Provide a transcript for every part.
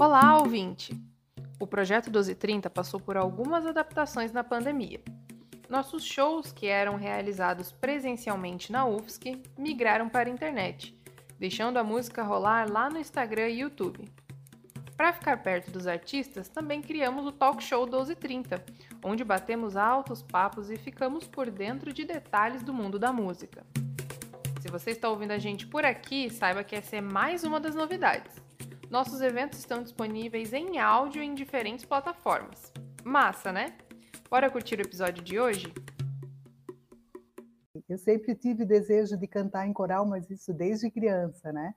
Olá, ouvinte! O projeto 1230 passou por algumas adaptações na pandemia. Nossos shows, que eram realizados presencialmente na UFSC, migraram para a internet, deixando a música rolar lá no Instagram e YouTube. Para ficar perto dos artistas, também criamos o Talk Show 1230, onde batemos altos papos e ficamos por dentro de detalhes do mundo da música. Se você está ouvindo a gente por aqui, saiba que essa é mais uma das novidades. Nossos eventos estão disponíveis em áudio em diferentes plataformas. Massa, né? Bora curtir o episódio de hoje? Eu sempre tive desejo de cantar em coral, mas isso desde criança, né?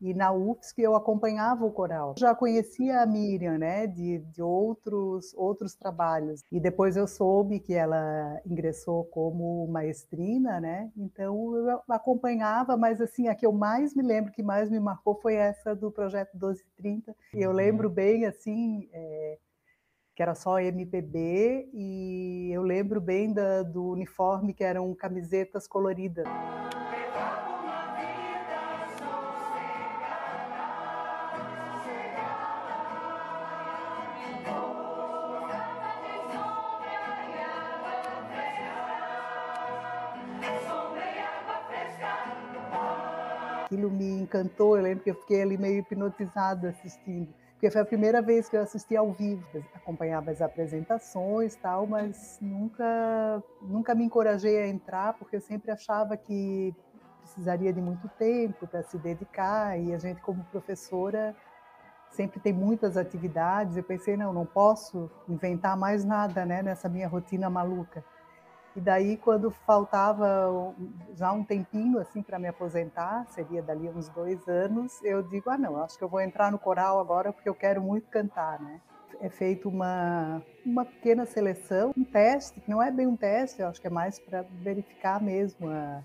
E na UFSC eu acompanhava o coral. Já conhecia a Miriam, né, de, de outros outros trabalhos. E depois eu soube que ela ingressou como maestrina, né? Então eu acompanhava, mas assim, a que eu mais me lembro, que mais me marcou foi essa do projeto 1230. E eu lembro bem assim, é, que era só MPB, e eu lembro bem da, do uniforme que eram camisetas coloridas. Aquilo me encantou. Eu lembro que eu fiquei ali meio hipnotizada assistindo, porque foi a primeira vez que eu assisti ao vivo. Acompanhava as apresentações, tal, mas nunca, nunca me encorajei a entrar, porque eu sempre achava que precisaria de muito tempo para se dedicar e a gente como professora sempre tem muitas atividades. Eu pensei não, não posso inventar mais nada, né, nessa minha rotina maluca. E daí, quando faltava já um tempinho assim para me aposentar, seria dali uns dois anos, eu digo: ah, não, acho que eu vou entrar no coral agora porque eu quero muito cantar, né? É feito uma, uma pequena seleção, um teste, que não é bem um teste, eu acho que é mais para verificar mesmo a,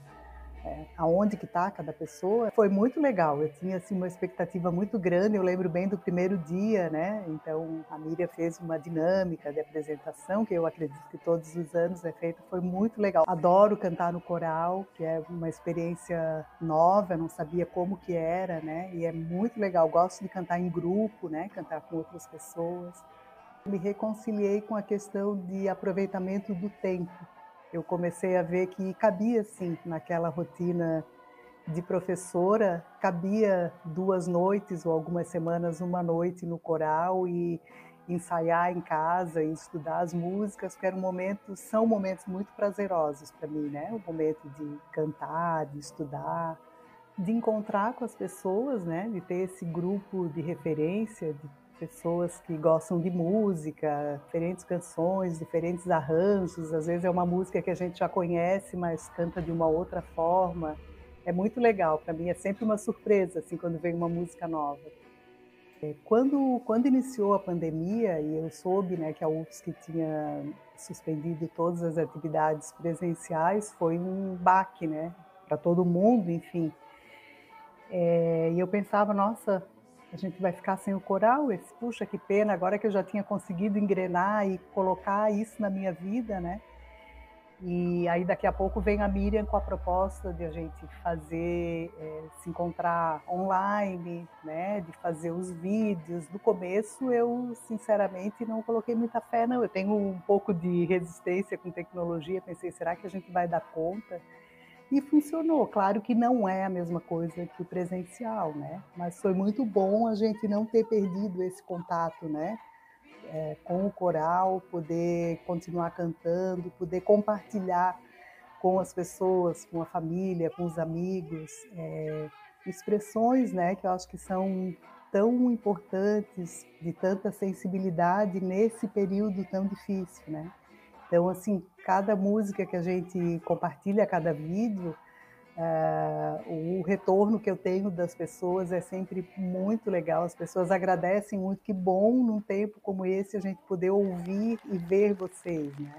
é, aonde que está cada pessoa. Foi muito legal, eu tinha assim, uma expectativa muito grande, eu lembro bem do primeiro dia, né? Então a Miriam fez uma dinâmica de apresentação, que eu acredito que todos os anos é feita, foi muito legal. Adoro cantar no coral, que é uma experiência nova, não sabia como que era, né? E é muito legal, gosto de cantar em grupo, né? Cantar com outras pessoas. Me reconciliei com a questão de aproveitamento do tempo eu comecei a ver que cabia sim naquela rotina de professora, cabia duas noites ou algumas semanas, uma noite no coral e ensaiar em casa e estudar as músicas, que eram momentos, são momentos muito prazerosos para mim, né? O momento de cantar, de estudar, de encontrar com as pessoas, né? De ter esse grupo de referência, de pessoas que gostam de música, diferentes canções, diferentes arranjos. Às vezes é uma música que a gente já conhece, mas canta de uma outra forma. É muito legal. Para mim é sempre uma surpresa assim quando vem uma música nova. É, quando, quando iniciou a pandemia e eu soube né, que a UFSC tinha suspendido todas as atividades presenciais, foi um baque né, para todo mundo, enfim. É, e eu pensava, nossa, a gente vai ficar sem o coral, esse, puxa, que pena, agora que eu já tinha conseguido engrenar e colocar isso na minha vida, né? E aí daqui a pouco vem a Miriam com a proposta de a gente fazer, é, se encontrar online, né? De fazer os vídeos. No começo eu, sinceramente, não coloquei muita fé, não. Eu tenho um pouco de resistência com tecnologia, pensei, será que a gente vai dar conta? E funcionou. Claro que não é a mesma coisa que presencial, né? Mas foi muito bom a gente não ter perdido esse contato, né? É, com o coral, poder continuar cantando, poder compartilhar com as pessoas, com a família, com os amigos, é, expressões, né? Que eu acho que são tão importantes, de tanta sensibilidade nesse período tão difícil, né? Então, assim, cada música que a gente compartilha, cada vídeo, uh, o retorno que eu tenho das pessoas é sempre muito legal. As pessoas agradecem muito. Que bom num tempo como esse a gente poder ouvir e ver vocês, né?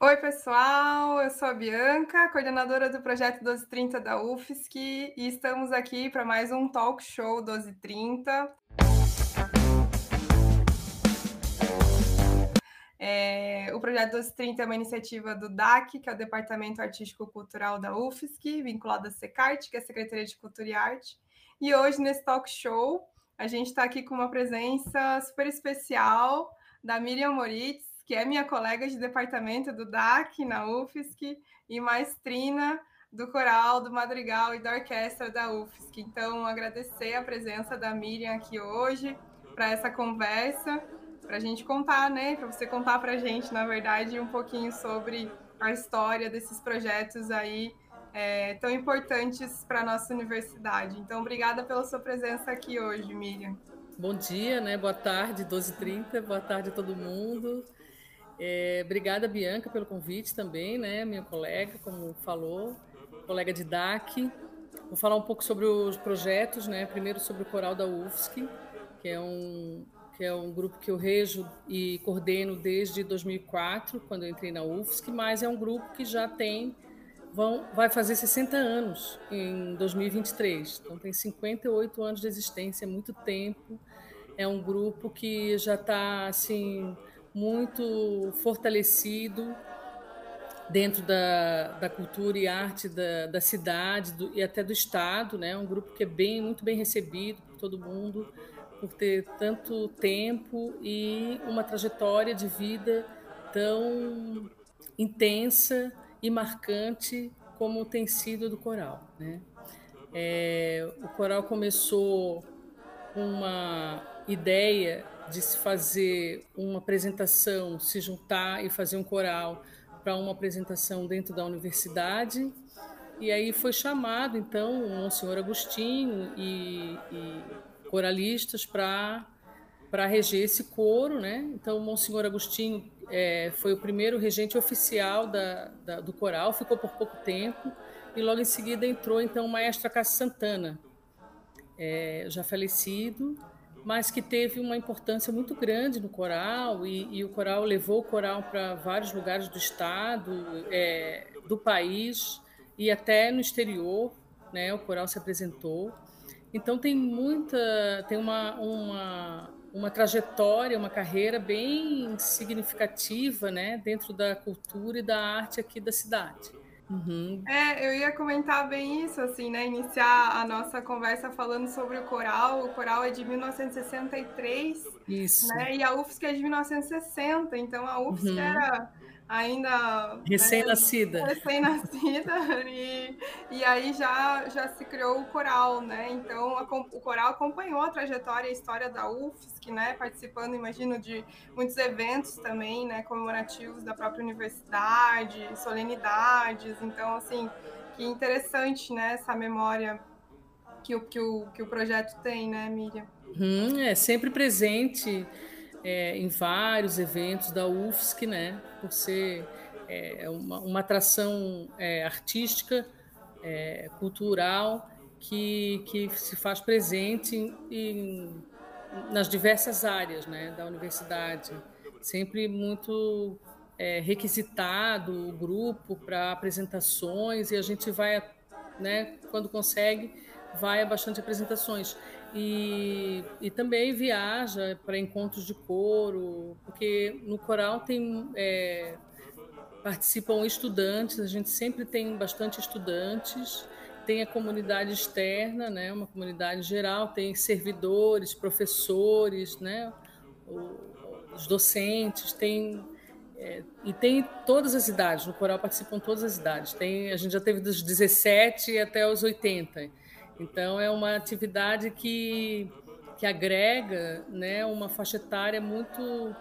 Oi, pessoal, eu sou a Bianca, coordenadora do projeto 1230 da UFSC, e estamos aqui para mais um talk show 1230. É, o Projeto 1230 é uma iniciativa do DAC, que é o Departamento Artístico Cultural da UFSC, vinculado à SECART, que é a Secretaria de Cultura e Arte. E hoje, nesse talk show, a gente está aqui com uma presença super especial da Miriam Moritz, que é minha colega de departamento do DAC na UFSC e maestrina do coral, do madrigal e da orquestra da UFSC. Então, agradecer a presença da Miriam aqui hoje para essa conversa para a gente contar, né? Para você contar para a gente, na verdade, um pouquinho sobre a história desses projetos aí é, tão importantes para a nossa universidade. Então, obrigada pela sua presença aqui hoje, Miriam. Bom dia, né? Boa tarde, 12h30, boa tarde a todo mundo. É, obrigada, Bianca, pelo convite também, né? Minha colega, como falou, colega de DAC. Vou falar um pouco sobre os projetos, né? Primeiro sobre o Coral da UFSC, que é um, que é um grupo que eu rejo e coordeno desde 2004, quando eu entrei na UFSC, mas é um grupo que já tem, vão, vai fazer 60 anos em 2023, então tem 58 anos de existência, é muito tempo. É um grupo que já está assim muito fortalecido dentro da, da cultura e arte da, da cidade do, e até do estado, né? Um grupo que é bem muito bem recebido por todo mundo por ter tanto tempo e uma trajetória de vida tão intensa e marcante como tem sido do coral. Né? É, o coral começou com uma ideia de se fazer uma apresentação, se juntar e fazer um coral para uma apresentação dentro da universidade. E aí foi chamado, então, o Monsenhor Agostinho e, e coralistas para para reger esse coro, né? Então, Monsenhor Agostinho é, foi o primeiro regente oficial da, da, do coral, ficou por pouco tempo, e logo em seguida entrou então o maestro Cássio Santana, é, já falecido, mas que teve uma importância muito grande no coral, e, e o coral levou o coral para vários lugares do estado, é, do país e até no exterior, né? O coral se apresentou. Então tem muita, tem uma, uma, uma trajetória, uma carreira bem significativa, né, dentro da cultura e da arte aqui da cidade. Uhum. É, eu ia comentar bem isso, assim, né? Iniciar a nossa conversa falando sobre o coral. O coral é de 1963, isso. né? E a UFSC é de 1960. Então a UFSC uhum. era ainda recém-nascida né, recém-nascida. e, e aí já já se criou o coral né? Então a, o coral acompanhou a trajetória e a história da UFSC né? Participando imagino de muitos eventos também né? Comemorativos da própria universidade solenidades. Então assim que interessante né? Essa memória que o que o, que o projeto tem né Miriam? Hum, é sempre presente é, em vários eventos da UFSC, né, por ser é, uma, uma, atração é, artística, é, cultural, que, que se faz presente em, em, nas diversas áreas né, da universidade. Sempre muito é, requisitado o grupo para apresentações e a gente vai, né, quando consegue, vai a bastante apresentações. E, e também viaja para encontros de coro, porque no coral tem é, participam estudantes, a gente sempre tem bastante estudantes, tem a comunidade externa, né, uma comunidade geral, tem servidores, professores, né, os docentes, tem é, e tem todas as idades, no coral participam todas as idades. Tem, a gente já teve dos 17 até os 80. Então, é uma atividade que, que agrega né, uma faixa etária muito,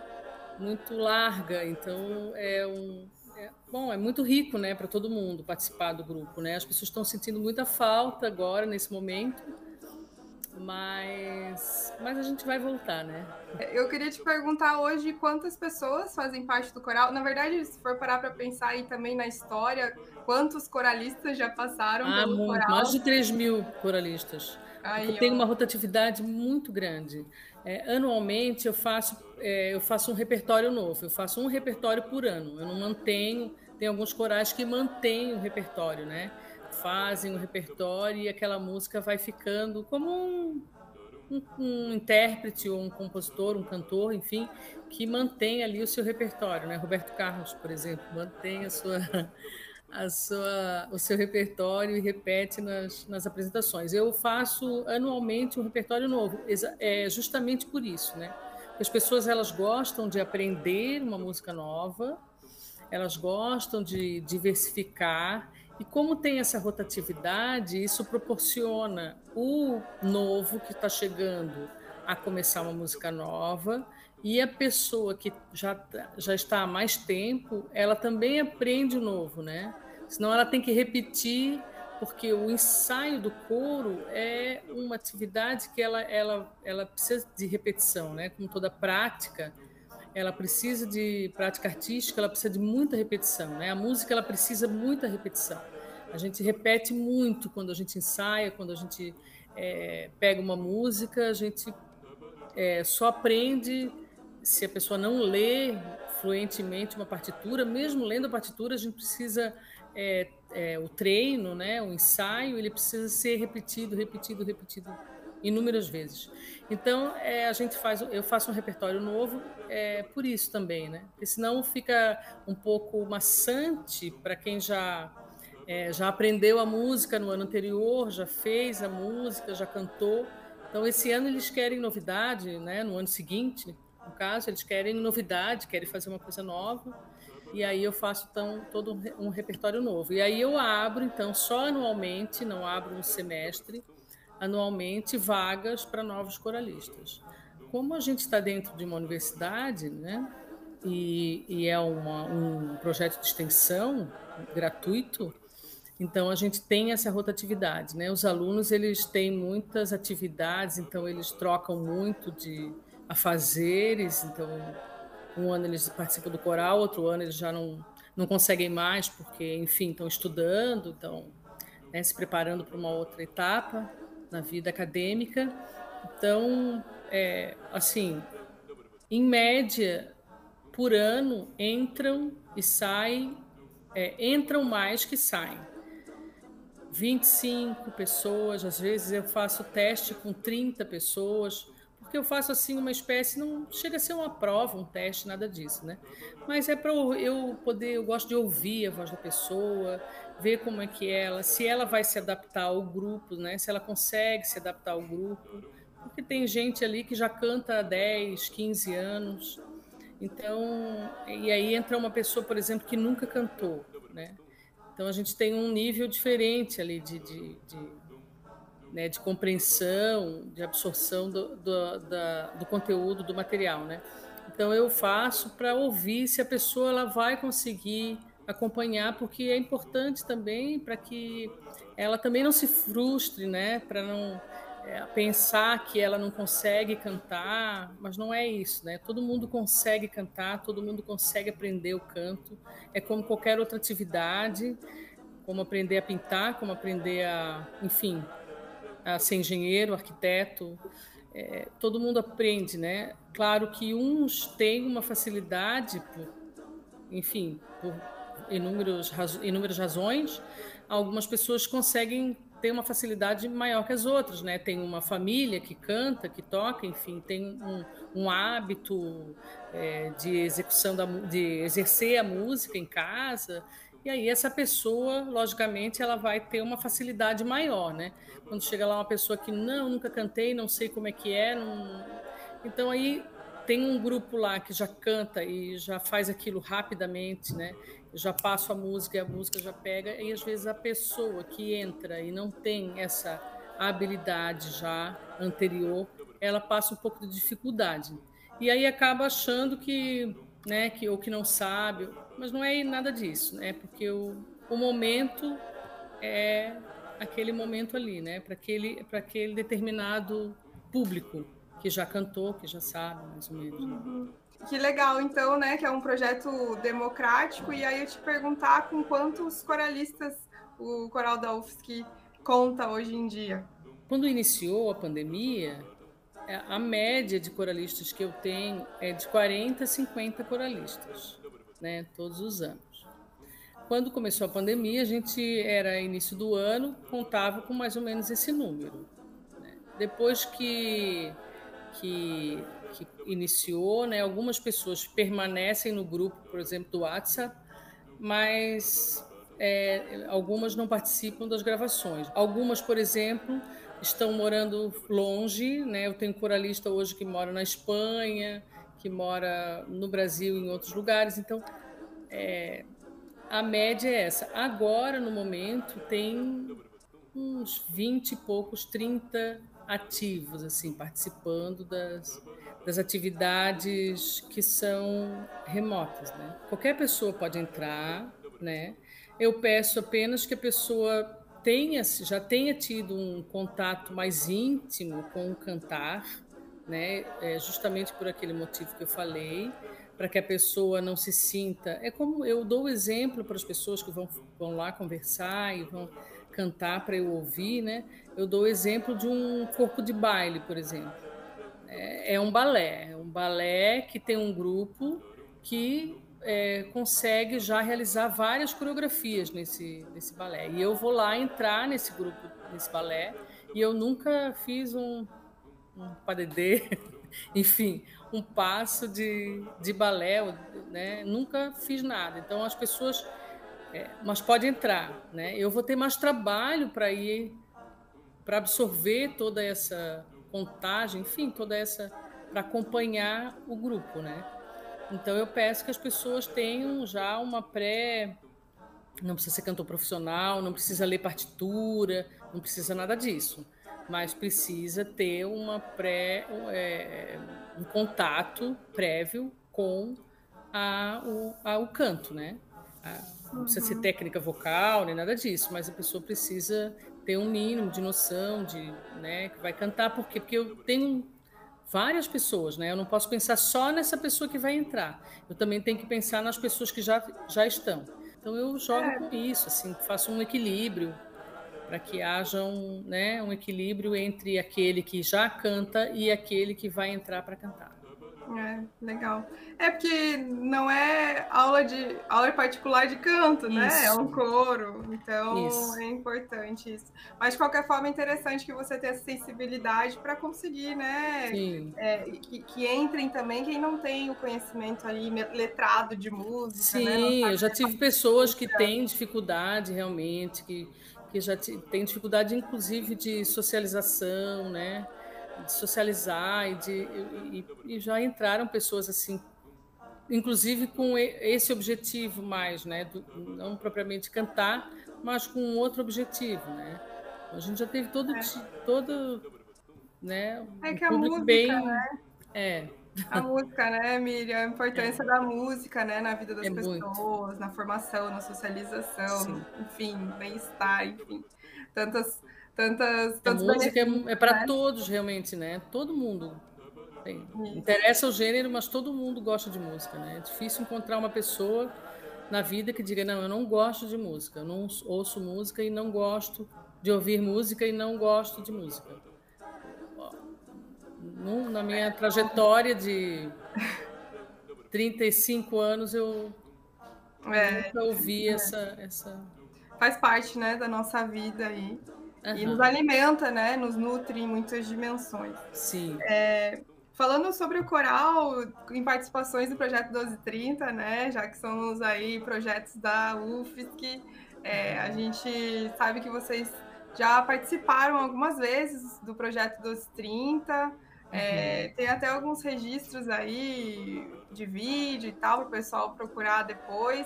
muito larga. Então, é um. É, bom, é muito rico né, para todo mundo participar do grupo. Né? As pessoas estão sentindo muita falta agora, nesse momento, mas, mas a gente vai voltar, né? Eu queria te perguntar hoje quantas pessoas fazem parte do coral. Na verdade, se for parar para pensar aí também na história, quantos coralistas já passaram ah, pelo muito, coral? Mais de 3 mil coralistas. Aí, tem uma rotatividade muito grande. É, anualmente eu faço, é, eu faço um repertório novo, eu faço um repertório por ano. Eu não mantenho, tem alguns corais que mantêm o repertório, né? Fazem o repertório e aquela música vai ficando como um, um, um, intérprete ou um compositor, um cantor, enfim, que mantém ali o seu repertório. Né? Roberto Carlos, por exemplo, mantém a sua, a sua, o seu repertório e repete nas, nas apresentações. Eu faço anualmente um repertório novo, é justamente por isso, né? As pessoas elas gostam de aprender uma música nova, elas gostam de diversificar e como tem essa rotatividade, isso proporciona o novo que está chegando a começar uma música nova e a pessoa que já, já está há mais tempo, ela também aprende o novo, né? Senão ela tem que repetir, porque o ensaio do coro é uma atividade que ela, ela, ela precisa de repetição, né? Como toda prática, ela precisa de prática artística, ela precisa de muita repetição, né? A música ela precisa muita repetição. A gente repete muito quando a gente ensaia, quando a gente é, pega uma música, a gente é, só aprende se a pessoa não lê fluentemente uma partitura, mesmo lendo a partitura, a gente precisa é, é, o treino, né, o ensaio, ele precisa ser repetido, repetido, repetido inúmeras vezes. Então, é, a gente faz, eu faço um repertório novo é, por isso também, né? Porque senão fica um pouco maçante para quem já é, já aprendeu a música no ano anterior, já fez a música, já cantou. Então, esse ano eles querem novidade, né? No ano seguinte, no caso, eles querem novidade, querem fazer uma coisa nova. E aí eu faço então todo um repertório novo. E aí eu abro então só anualmente, não abro um semestre anualmente vagas para novos coralistas. Como a gente está dentro de uma universidade, né, e, e é uma, um projeto de extensão gratuito, então a gente tem essa rotatividade, né? Os alunos eles têm muitas atividades, então eles trocam muito de afazeres, então um ano eles participam do coral, outro ano eles já não não conseguem mais porque, enfim, estão estudando, estão né, se preparando para uma outra etapa na vida acadêmica. Então, é, assim, em média, por ano, entram e saem, é, entram mais que saem. 25 pessoas, às vezes eu faço teste com 30 pessoas, porque eu faço assim uma espécie, não chega a ser uma prova, um teste, nada disso, né? Mas é para eu poder, eu gosto de ouvir a voz da pessoa, ver como é que ela, se ela vai se adaptar ao grupo, né? Se ela consegue se adaptar ao grupo, porque tem gente ali que já canta há 10, 15 anos. Então, e aí entra uma pessoa, por exemplo, que nunca cantou, né? Então a gente tem um nível diferente ali de, de, de, né, de compreensão, de absorção do, do, da, do conteúdo, do material, né? Então eu faço para ouvir se a pessoa ela vai conseguir acompanhar, porque é importante também para que ela também não se frustre, né? Para não é, pensar que ela não consegue cantar, mas não é isso, né? Todo mundo consegue cantar, todo mundo consegue aprender o canto. É como qualquer outra atividade, como aprender a pintar, como aprender a, enfim, a ser engenheiro, arquiteto. É, todo mundo aprende, né? Claro que uns têm uma facilidade, por, enfim, por inúmeros, inúmeras razões, algumas pessoas conseguem ter uma facilidade maior que as outras, né? Tem uma família que canta, que toca, enfim, tem um, um hábito é, de execução da, de exercer a música em casa. E aí essa pessoa, logicamente, ela vai ter uma facilidade maior, né? Quando chega lá uma pessoa que não, nunca cantei, não sei como é que é, não... então aí tem um grupo lá que já canta e já faz aquilo rapidamente, né? Já passo a música e a música já pega, e às vezes a pessoa que entra e não tem essa habilidade já anterior, ela passa um pouco de dificuldade. E aí acaba achando que, né, que ou que não sabe, mas não é nada disso, né? Porque o, o momento é aquele momento ali, né? Para aquele, para aquele determinado público que já cantou, que já sabe mais ou menos. Né? Que legal, então, né? Que é um projeto democrático. E aí eu te perguntar com quantos coralistas o coral da UFSC conta hoje em dia? Quando iniciou a pandemia, é, a média de coralistas que eu tenho é de 40 a 50 coralistas, né? Todos os anos. Quando começou a pandemia, a gente era início do ano, contava com mais ou menos esse número. Né? depois que, que, que iniciou, né, algumas pessoas permanecem no grupo, por exemplo, do WhatsApp, mas é, algumas não participam das gravações. Algumas, por exemplo, estão morando longe, né? Eu tenho coralista hoje que mora na Espanha, que mora no Brasil em outros lugares. Então, é, a média é essa. Agora, no momento, tem uns 20 e poucos, 30 ativos, assim, participando das, das atividades que são remotas, né? Qualquer pessoa pode entrar, né? Eu peço apenas que a pessoa tenha, já tenha tido um contato mais íntimo com o cantar, né? É justamente por aquele motivo que eu falei, para que a pessoa não se sinta. É como eu dou exemplo para as pessoas que vão, vão lá conversar e vão cantar para eu ouvir, né? Eu dou exemplo de um corpo de baile, por exemplo. É, é um balé, é um balé que tem um grupo que é, consegue já realizar várias coreografias nesse, nesse balé. E eu vou lá entrar nesse grupo, nesse balé, e eu nunca fiz um, um padedê, enfim, um passo de, de balé, né? nunca fiz nada. Então as pessoas. É, mas pode entrar, né? Eu vou ter mais trabalho para ir, para absorver toda essa contagem, enfim, toda essa. para acompanhar o grupo, né? Então eu peço que as pessoas tenham já uma pré. Não precisa ser cantor profissional, não precisa ler partitura, não precisa nada disso. Mas precisa ter uma pré, é, um contato prévio com a, o, a, o canto, né? A, não precisa ser uhum. técnica vocal nem nada disso, mas a pessoa precisa ter um mínimo de noção de, né, que vai cantar, por quê? Porque eu tenho várias pessoas, né? Eu não posso pensar só nessa pessoa que vai entrar. Eu também tenho que pensar nas pessoas que já, já estão. Então eu jogo é. com isso, assim, faço um equilíbrio para que haja um, né, um equilíbrio entre aquele que já canta e aquele que vai entrar para cantar. É, legal. É porque não é aula de aula particular de canto, né? Isso. É um coro. Então isso. é importante isso. Mas de qualquer forma é interessante que você tenha essa sensibilidade para conseguir, né? É, que, que, entrem também quem não tem o conhecimento ali letrado de música. Né? Sim, né? eu já tive pessoas que têm dificuldade realmente, que, que já têm dificuldade, inclusive, de socialização, né? De socializar e, de, e, e, já entraram pessoas assim, inclusive com esse objetivo mais, né, não propriamente cantar, mas com outro objetivo, né. A gente já teve todo, é. todo, né, é que a música, bem, né? é. A música, né, Miriam? A importância é. da música, né, na vida das é pessoas, muito. na formação, na socialização, Sim. enfim, bem-estar, enfim, tantas tantas, tantos a música é, é para né? todos realmente, né? Todo mundo tem. interessa o gênero, mas todo mundo gosta de música, né? É difícil encontrar uma pessoa na vida que diga não, eu não gosto de música, eu não ouço música e não gosto de ouvir música e não gosto de música. Na minha trajetória de 35 anos eu é, nunca ouvi é. essa, essa faz parte né da nossa vida aí Uhum. E nos alimenta, né? Nos nutre em muitas dimensões. Sim. É, falando sobre o coral, em participações do projeto 1230, né? Já que somos aí projetos da UFSC, é, a gente sabe que vocês já participaram algumas vezes do projeto 1230. É, uhum. tem até alguns registros aí de vídeo e tal para o pessoal procurar depois.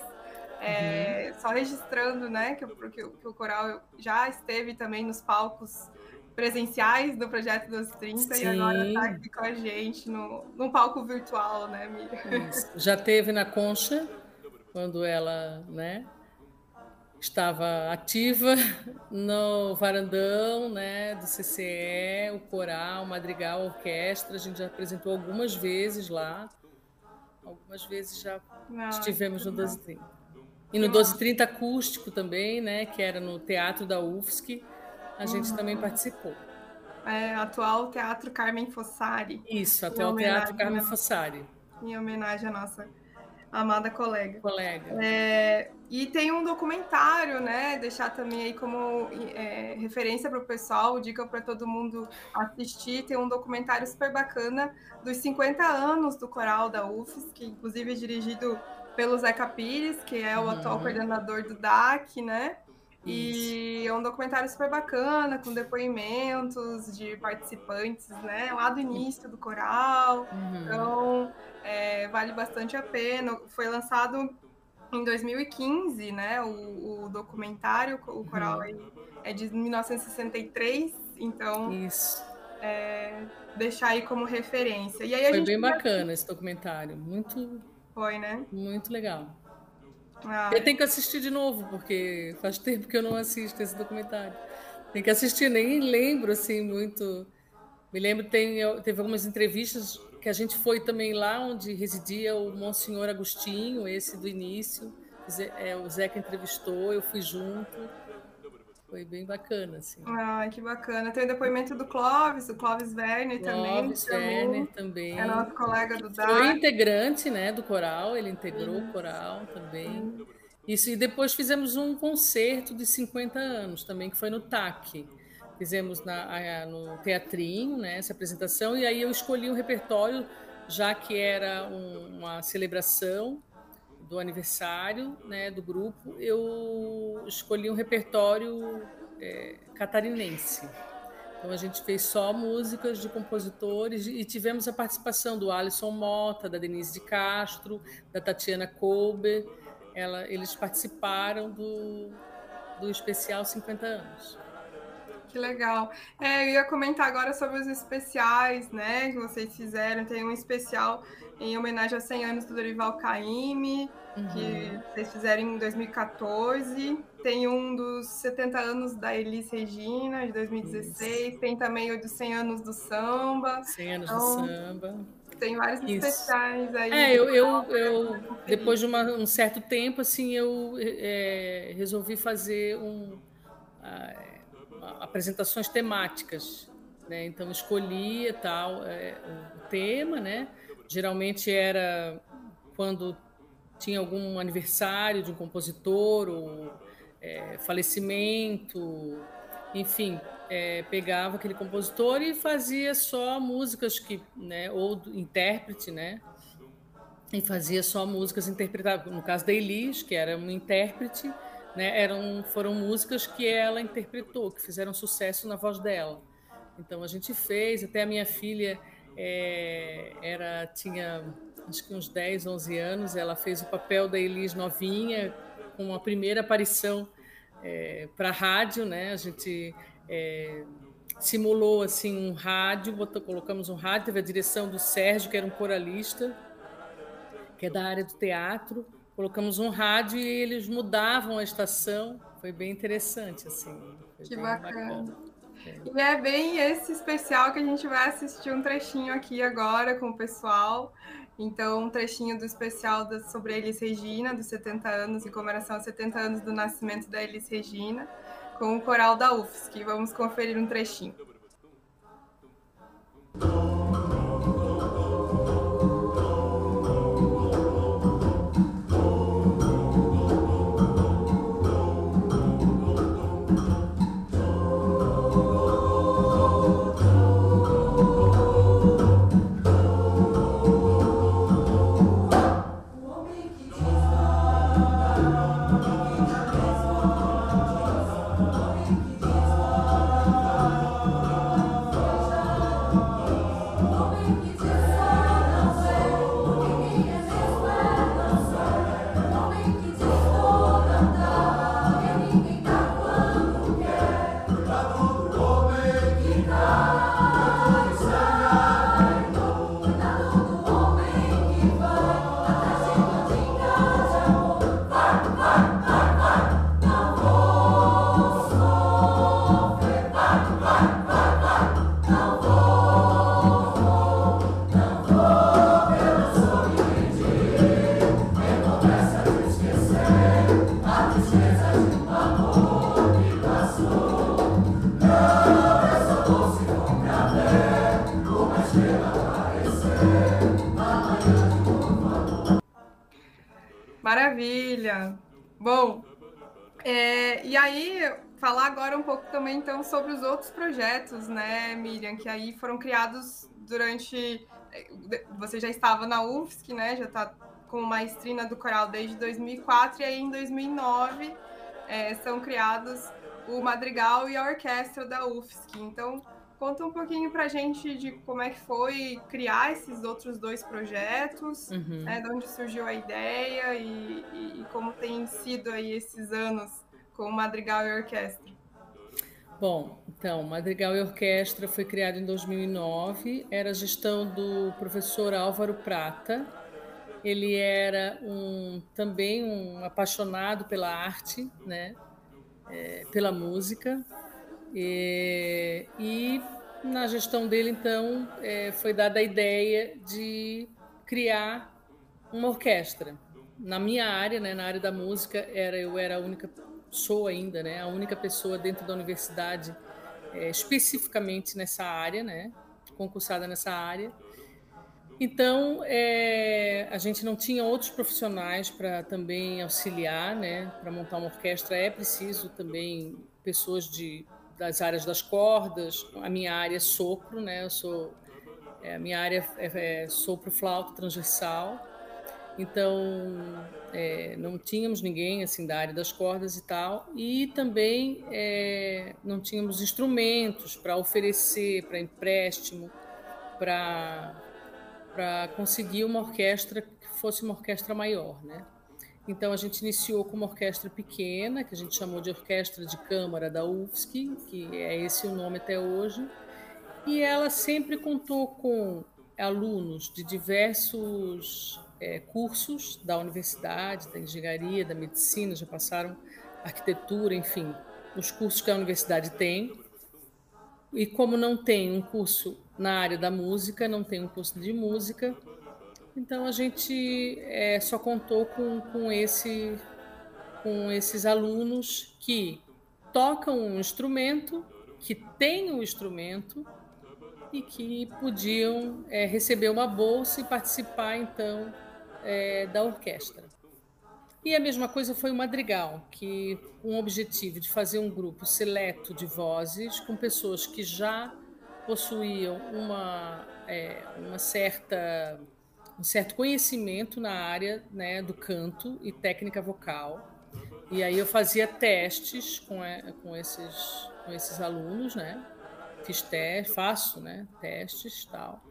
É, uhum. Só registrando, né, que, que, que, o coral já esteve também nos palcos presenciais do Projeto dos 30 Sim. e agora está aqui com a gente no, no palco virtual, né, Miriam? Já teve na Concha, quando ela, né, estava ativa no varandão, né, do CCE, o coral, o madrigal, a orquestra, a gente já apresentou algumas vezes lá, algumas vezes já Nossa, estivemos no 1230. E no 1230 acústico também, né, que era no Teatro da UFSC, a gente uhum. também participou. É, atual Teatro Carmen Fossari. Isso, atual Teatro Carmen Fossari. Em homenagem à nossa amada colega. Colega. É, e tem um documentário, né? Deixar também aí como é, referência para o pessoal, dica para todo mundo assistir. Tem um documentário super bacana dos 50 anos do coral da UFES, que inclusive é dirigido pelo Zeca Pires, que é o uhum. atual coordenador do DAC, né? E é um documentário super bacana, com depoimentos de participantes, né? Lá do início do coral. Uhum. Então, é, vale bastante a pena. Foi lançado em 2015, né? O, o documentário, o coral uhum. é de 1963, então. Isso. É, deixar aí como referência. E aí Foi bem bacana esse documentário. Muito. Foi, né? Muito legal. Ah. Eu tenho que assistir de novo, porque faz tempo que eu não assisto esse documentário. Tem que assistir, nem lembro assim muito. Me lembro tem teve algumas entrevistas que a gente foi também lá onde residia o Monsenhor Agostinho, esse do início. É, o Zeca entrevistou, eu fui junto. Foi bem bacana, assim. Ah, que bacana. Tem o depoimento do Clóvis, o Clóvis Werner também. Clóvis Werner também. É nosso colega do DAC. Foi integrante, né, do coral, ele integrou o coral também. Isso, e depois fizemos um concerto de 50 anos também, que foi no TAC. Fizemos na, no teatrinho, né, essa apresentação, e aí eu escolhi um repertório, já que era um, uma celebração do aniversário né, do grupo, eu escolhi um repertório é, catarinense. Então a gente fez só músicas de compositores e tivemos a participação do Alisson Mota, da Denise de Castro, da Tatiana Kolber. Ela, eles participaram do, do especial 50 anos. Que legal. É, eu ia comentar agora sobre os especiais, né, que vocês fizeram. Tem um especial em homenagem aos 100 anos do Dorival Caymmi, uhum. que vocês fizeram em 2014. Tem um dos 70 anos da Elis Regina, de 2016. Isso. Tem também o dos 100 anos do samba. 100 anos então, do samba. Tem vários Isso. especiais aí. É, eu, eu, eu depois de uma, um certo tempo, assim, eu é, resolvi fazer um, apresentações temáticas. Né? Então, escolhia tal é, o tema, né? Geralmente era quando tinha algum aniversário de um compositor ou é, falecimento, enfim, é, pegava aquele compositor e fazia só músicas que, né, ou intérprete, né, e fazia só músicas interpretadas. No caso da Elis, que era uma intérprete, né, eram foram músicas que ela interpretou, que fizeram sucesso na voz dela. Então a gente fez, até a minha filha é, era tinha acho que uns 10, 11 anos, ela fez o papel da Elis novinha, com a primeira aparição é, para a rádio, né? A gente é, simulou assim um rádio, botou, colocamos um rádio, teve a direção do Sérgio, que era um coralista, que é da área do teatro. Colocamos um rádio e eles mudavam a estação. Foi bem interessante, assim. que bacana. bacana. E é bem esse especial que a gente vai assistir um trechinho aqui agora com o pessoal. Então, um trechinho do especial da, sobre a Elis Regina, dos 70 anos, em comemoração aos 70 anos do nascimento da Elis Regina, com o coral da UFSC. Vamos conferir um trechinho. Também então sobre os outros projetos, né, Miriam, que aí foram criados durante. Você já estava na UFSC, né? Já está com maestrina do coral desde 2004 e aí em 2009 é, são criados o madrigal e a orquestra da UFSC. Então conta um pouquinho para a gente de como é que foi criar esses outros dois projetos, uhum. né, de onde surgiu a ideia e, e, e como tem sido aí esses anos com Madrigal e Orquestra? Bom, então, Madrigal e Orquestra foi criado em 2009, era gestão do professor Álvaro Prata. Ele era um, também um apaixonado pela arte, né? É, pela música. E, e, na gestão dele, então, é, foi dada a ideia de criar uma orquestra. Na minha área, né, na área da música, era eu era a única sou ainda né, a única pessoa dentro da universidade é, especificamente nessa área, né, concursada nessa área. Então, é, a gente não tinha outros profissionais para também auxiliar, né? Para montar uma orquestra é preciso também pessoas de, das áreas das cordas. A minha área é sopro, né? Eu sou é, a minha área é, é sopro flauta transversal. Então, é, não tínhamos ninguém assim da área das cordas e tal, e também é, não tínhamos instrumentos para oferecer para empréstimo, para conseguir uma orquestra que fosse uma orquestra maior, né? Então a gente iniciou com uma orquestra pequena, que a gente chamou de Orquestra de Câmara da UFSC, que é esse o nome até hoje, e ela sempre contou com alunos de diversos é, cursos da universidade, da engenharia, da medicina, já passaram arquitetura, enfim, os cursos que a universidade tem. E como não tem um curso na área da música, não tem um curso de música, então a gente é, só contou com, com, esse, com esses alunos que tocam um instrumento, que têm um instrumento e que podiam é, receber uma bolsa e participar então é, da orquestra. E a mesma coisa foi o Madrigal, que o objetivo de fazer um grupo seleto de vozes com pessoas que já possuíam uma, é, uma certa, um certo conhecimento na área né, do canto e técnica vocal. E aí eu fazia testes com, com, esses, com esses alunos, né? Fiz testes, faço né, testes tal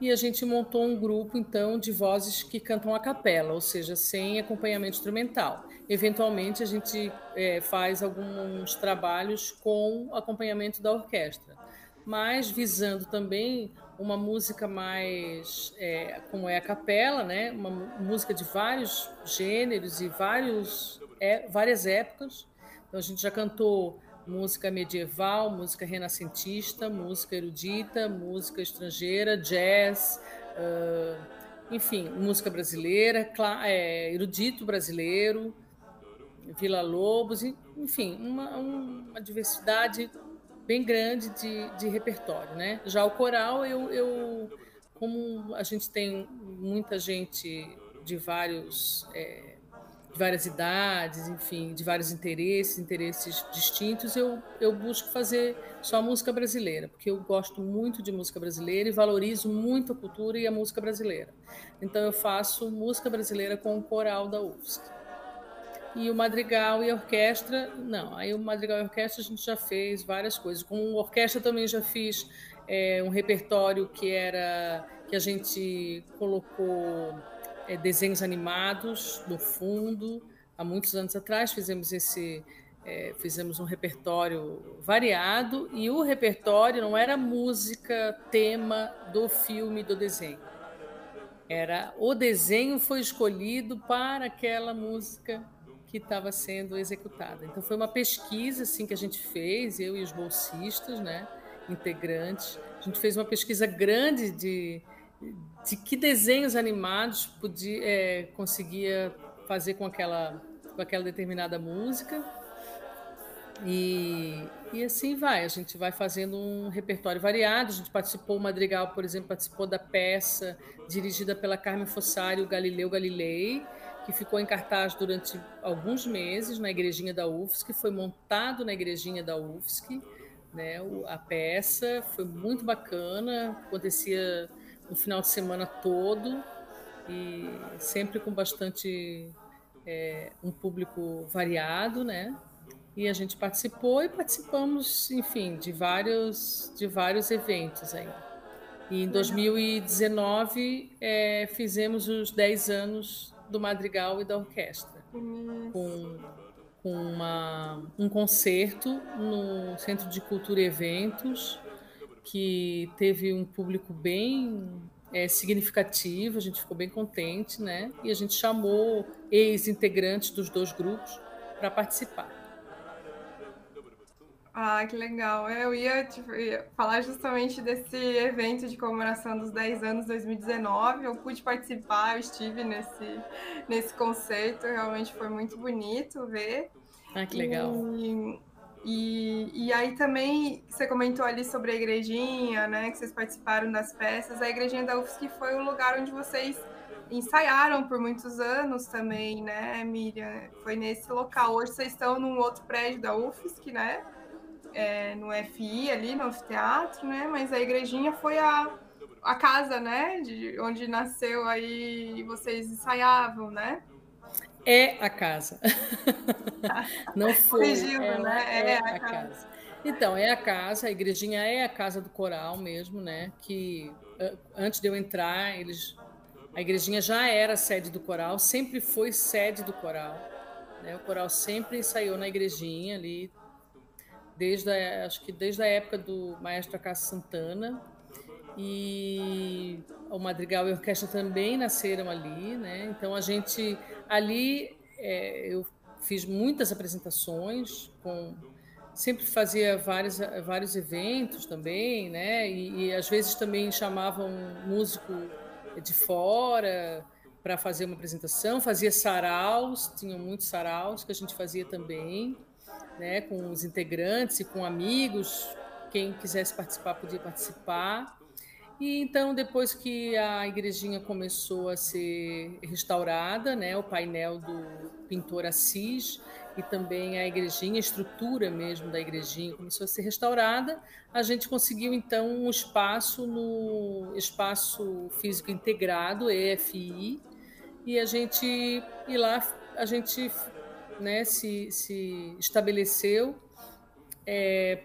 e a gente montou um grupo então de vozes que cantam a capela, ou seja, sem acompanhamento instrumental. Eventualmente a gente é, faz alguns trabalhos com acompanhamento da orquestra, mas visando também uma música mais é, como é a capela, né? Uma música de vários gêneros e vários é, várias épocas. Então a gente já cantou música medieval, música renascentista, música erudita, música estrangeira, jazz, uh, enfim, música brasileira, é, erudito brasileiro, Vila Lobos, enfim, uma, uma diversidade bem grande de, de repertório, né? Já o coral, eu, eu, como a gente tem muita gente de vários é, de várias idades, enfim, de vários interesses, interesses distintos, eu, eu busco fazer só música brasileira, porque eu gosto muito de música brasileira e valorizo muito a cultura e a música brasileira. Então eu faço música brasileira com o coral da UFSC. E o madrigal e a orquestra, não. Aí o madrigal e a orquestra a gente já fez várias coisas. Com orquestra também já fiz é, um repertório que era que a gente colocou é, desenhos animados no fundo. Há muitos anos atrás fizemos esse é, fizemos um repertório variado e o repertório não era música tema do filme do desenho. Era o desenho foi escolhido para aquela música que estava sendo executada. Então foi uma pesquisa assim que a gente fez, eu e os bolsistas, né, integrantes. A gente fez uma pesquisa grande de de que desenhos animados podia, é, conseguia fazer com aquela, com aquela determinada música. E, e assim vai, a gente vai fazendo um repertório variado. A gente participou, o Madrigal, por exemplo, participou da peça dirigida pela Carmen Fossari, o Galileu Galilei, que ficou em cartaz durante alguns meses na igrejinha da UFSC, foi montado na igrejinha da UFSC, né? A peça foi muito bacana, acontecia no final de semana todo e sempre com bastante é, um público variado, né? E a gente participou e participamos, enfim, de vários de vários eventos aí. E em 2019 é, fizemos os 10 anos do Madrigal e da orquestra, com, com uma, um concerto no Centro de Cultura e Eventos, que teve um público bem é, significativo, a gente ficou bem contente, né? E a gente chamou ex-integrantes dos dois grupos para participar. Ah, que legal. Eu ia, tipo, ia, falar justamente desse evento de comemoração dos 10 anos 2019. Eu pude participar, eu estive nesse, nesse concerto, realmente foi muito bonito ver. Ah, que legal. E, e, e aí também você comentou ali sobre a igrejinha, né? Que vocês participaram das peças. A igrejinha da UFSC foi o lugar onde vocês ensaiaram por muitos anos também, né, Miriam? Foi nesse local. Hoje vocês estão num outro prédio da UFSC, né? é, no FI ali, no anfiteatro, né? Mas a igrejinha foi a, a casa, né? De onde nasceu aí vocês ensaiavam, né? É a casa. Não foi. Corrigindo, né? É, é a, a casa. casa. Então, é a casa, a igrejinha é a casa do coral mesmo, né? Que antes de eu entrar, eles a igrejinha já era sede do coral, sempre foi sede do coral. Né? O coral sempre ensaiou na igrejinha ali, desde a, acho que desde a época do maestro Acácio Santana e o Madrigal e a orquestra também nasceram ali, né? Então a gente ali é, eu fiz muitas apresentações com sempre fazia vários vários eventos também, né? E, e às vezes também chamavam um músico de fora para fazer uma apresentação, fazia saraus, tinham muitos saraus que a gente fazia também né, com os integrantes e com amigos. Quem quisesse participar podia participar. E então, depois que a igrejinha começou a ser restaurada, né, o painel do pintor Assis e também a igrejinha, a estrutura mesmo da igrejinha começou a ser restaurada, a gente conseguiu então um espaço no espaço físico integrado EFI e a gente e lá a gente né, se, se estabeleceu é,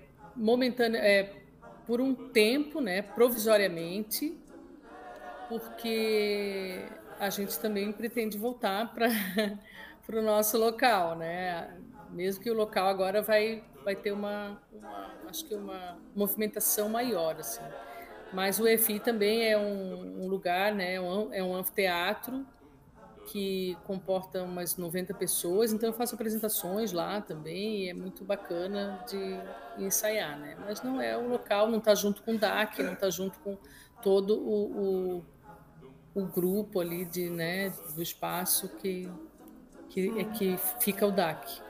é, por um tempo, né, provisoriamente, porque a gente também pretende voltar para o nosso local, né? Mesmo que o local agora vai, vai ter uma, uma acho que uma movimentação maior, assim. Mas o EFI também é um, um lugar, né? É um, é um anfiteatro que comporta umas 90 pessoas, então eu faço apresentações lá também e é muito bacana de ensaiar, né? Mas não é o local, não está junto com o DAC, não está junto com todo o, o, o, grupo ali de, né, do espaço que, que é que fica o DAC.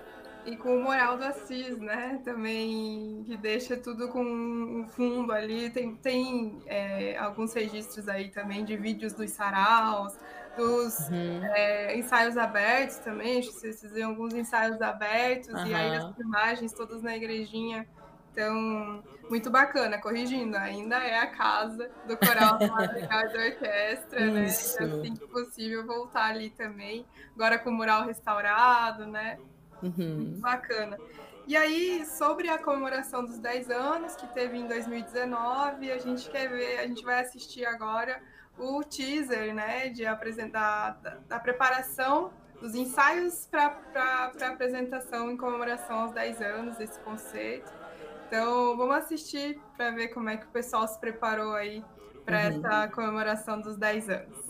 E com o Moral do Assis, né? Também que deixa tudo com um fundo ali. Tem, tem é, alguns registros aí também de vídeos dos saraus, dos uhum. é, ensaios abertos também, vocês fizeram alguns ensaios abertos, uhum. e aí as imagens todas na igrejinha. Então, muito bacana, corrigindo, ainda é a casa do coral do Madrigal da Orquestra, né? Né? assim que possível voltar ali também, agora com o mural restaurado, né? Uhum. Bacana. E aí, sobre a comemoração dos 10 anos que teve em 2019, a gente quer ver, a gente vai assistir agora o teaser, né, de apresentar da, da preparação dos ensaios para a apresentação em comemoração aos 10 anos desse concerto. Então, vamos assistir para ver como é que o pessoal se preparou aí para uhum. essa comemoração dos 10 anos.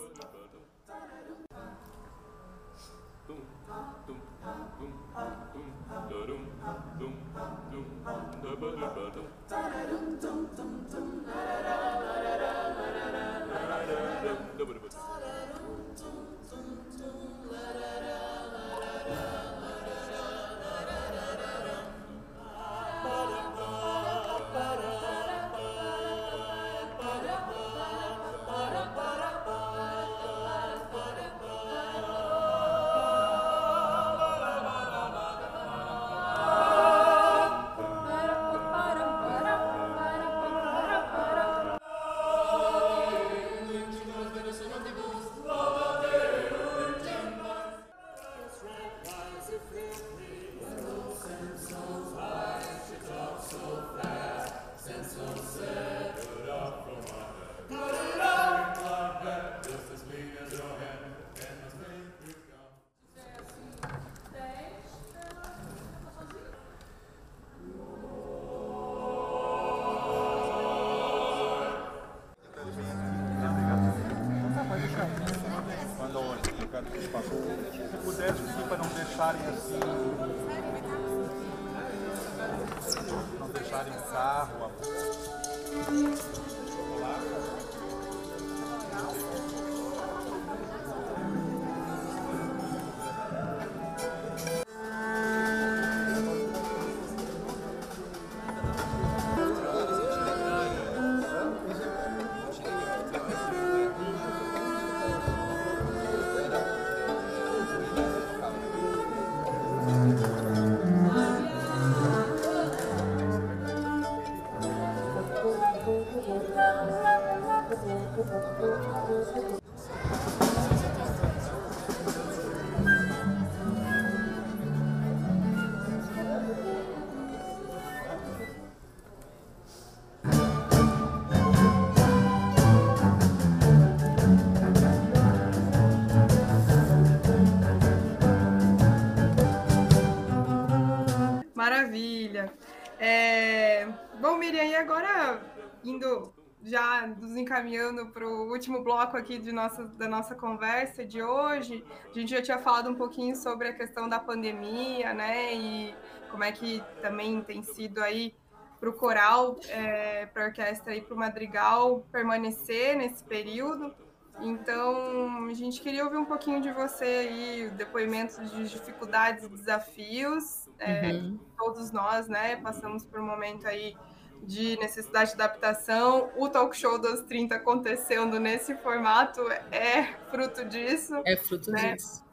Encaminhando para o último bloco aqui de nossa, da nossa conversa de hoje, a gente já tinha falado um pouquinho sobre a questão da pandemia, né? E como é que também tem sido aí para o coral, é, para a orquestra e para o madrigal permanecer nesse período. Então, a gente queria ouvir um pouquinho de você aí, depoimentos de dificuldades e desafios. É, uhum. Todos nós, né, passamos por um momento aí de necessidade de adaptação. O talk show dos 30 acontecendo nesse formato é fruto disso. É fruto né? disso.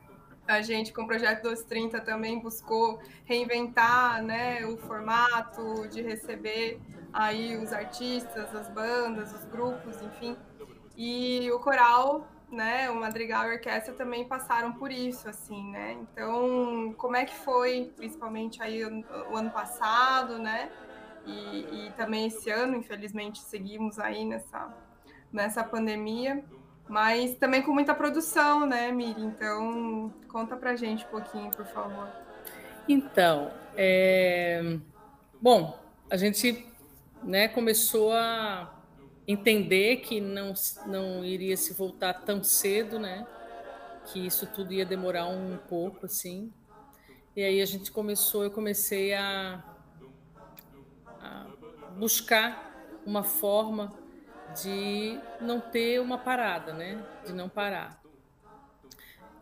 A gente, com o projeto dos 30, também buscou reinventar né, o formato de receber aí os artistas, as bandas, os grupos, enfim. E o coral, né, o madrigal e a orquestra também passaram por isso, assim, né? Então, como é que foi, principalmente aí o, o ano passado, né? E, e, também esse ano, infelizmente, seguimos aí nessa, nessa pandemia, mas também com muita produção, né, Miri? Então, conta pra gente um pouquinho, por favor. Então, é... bom, a gente né, começou a entender que não, não iria se voltar tão cedo, né? Que isso tudo ia demorar um pouco, assim. E aí a gente começou, eu comecei a buscar uma forma de não ter uma parada, né? De não parar.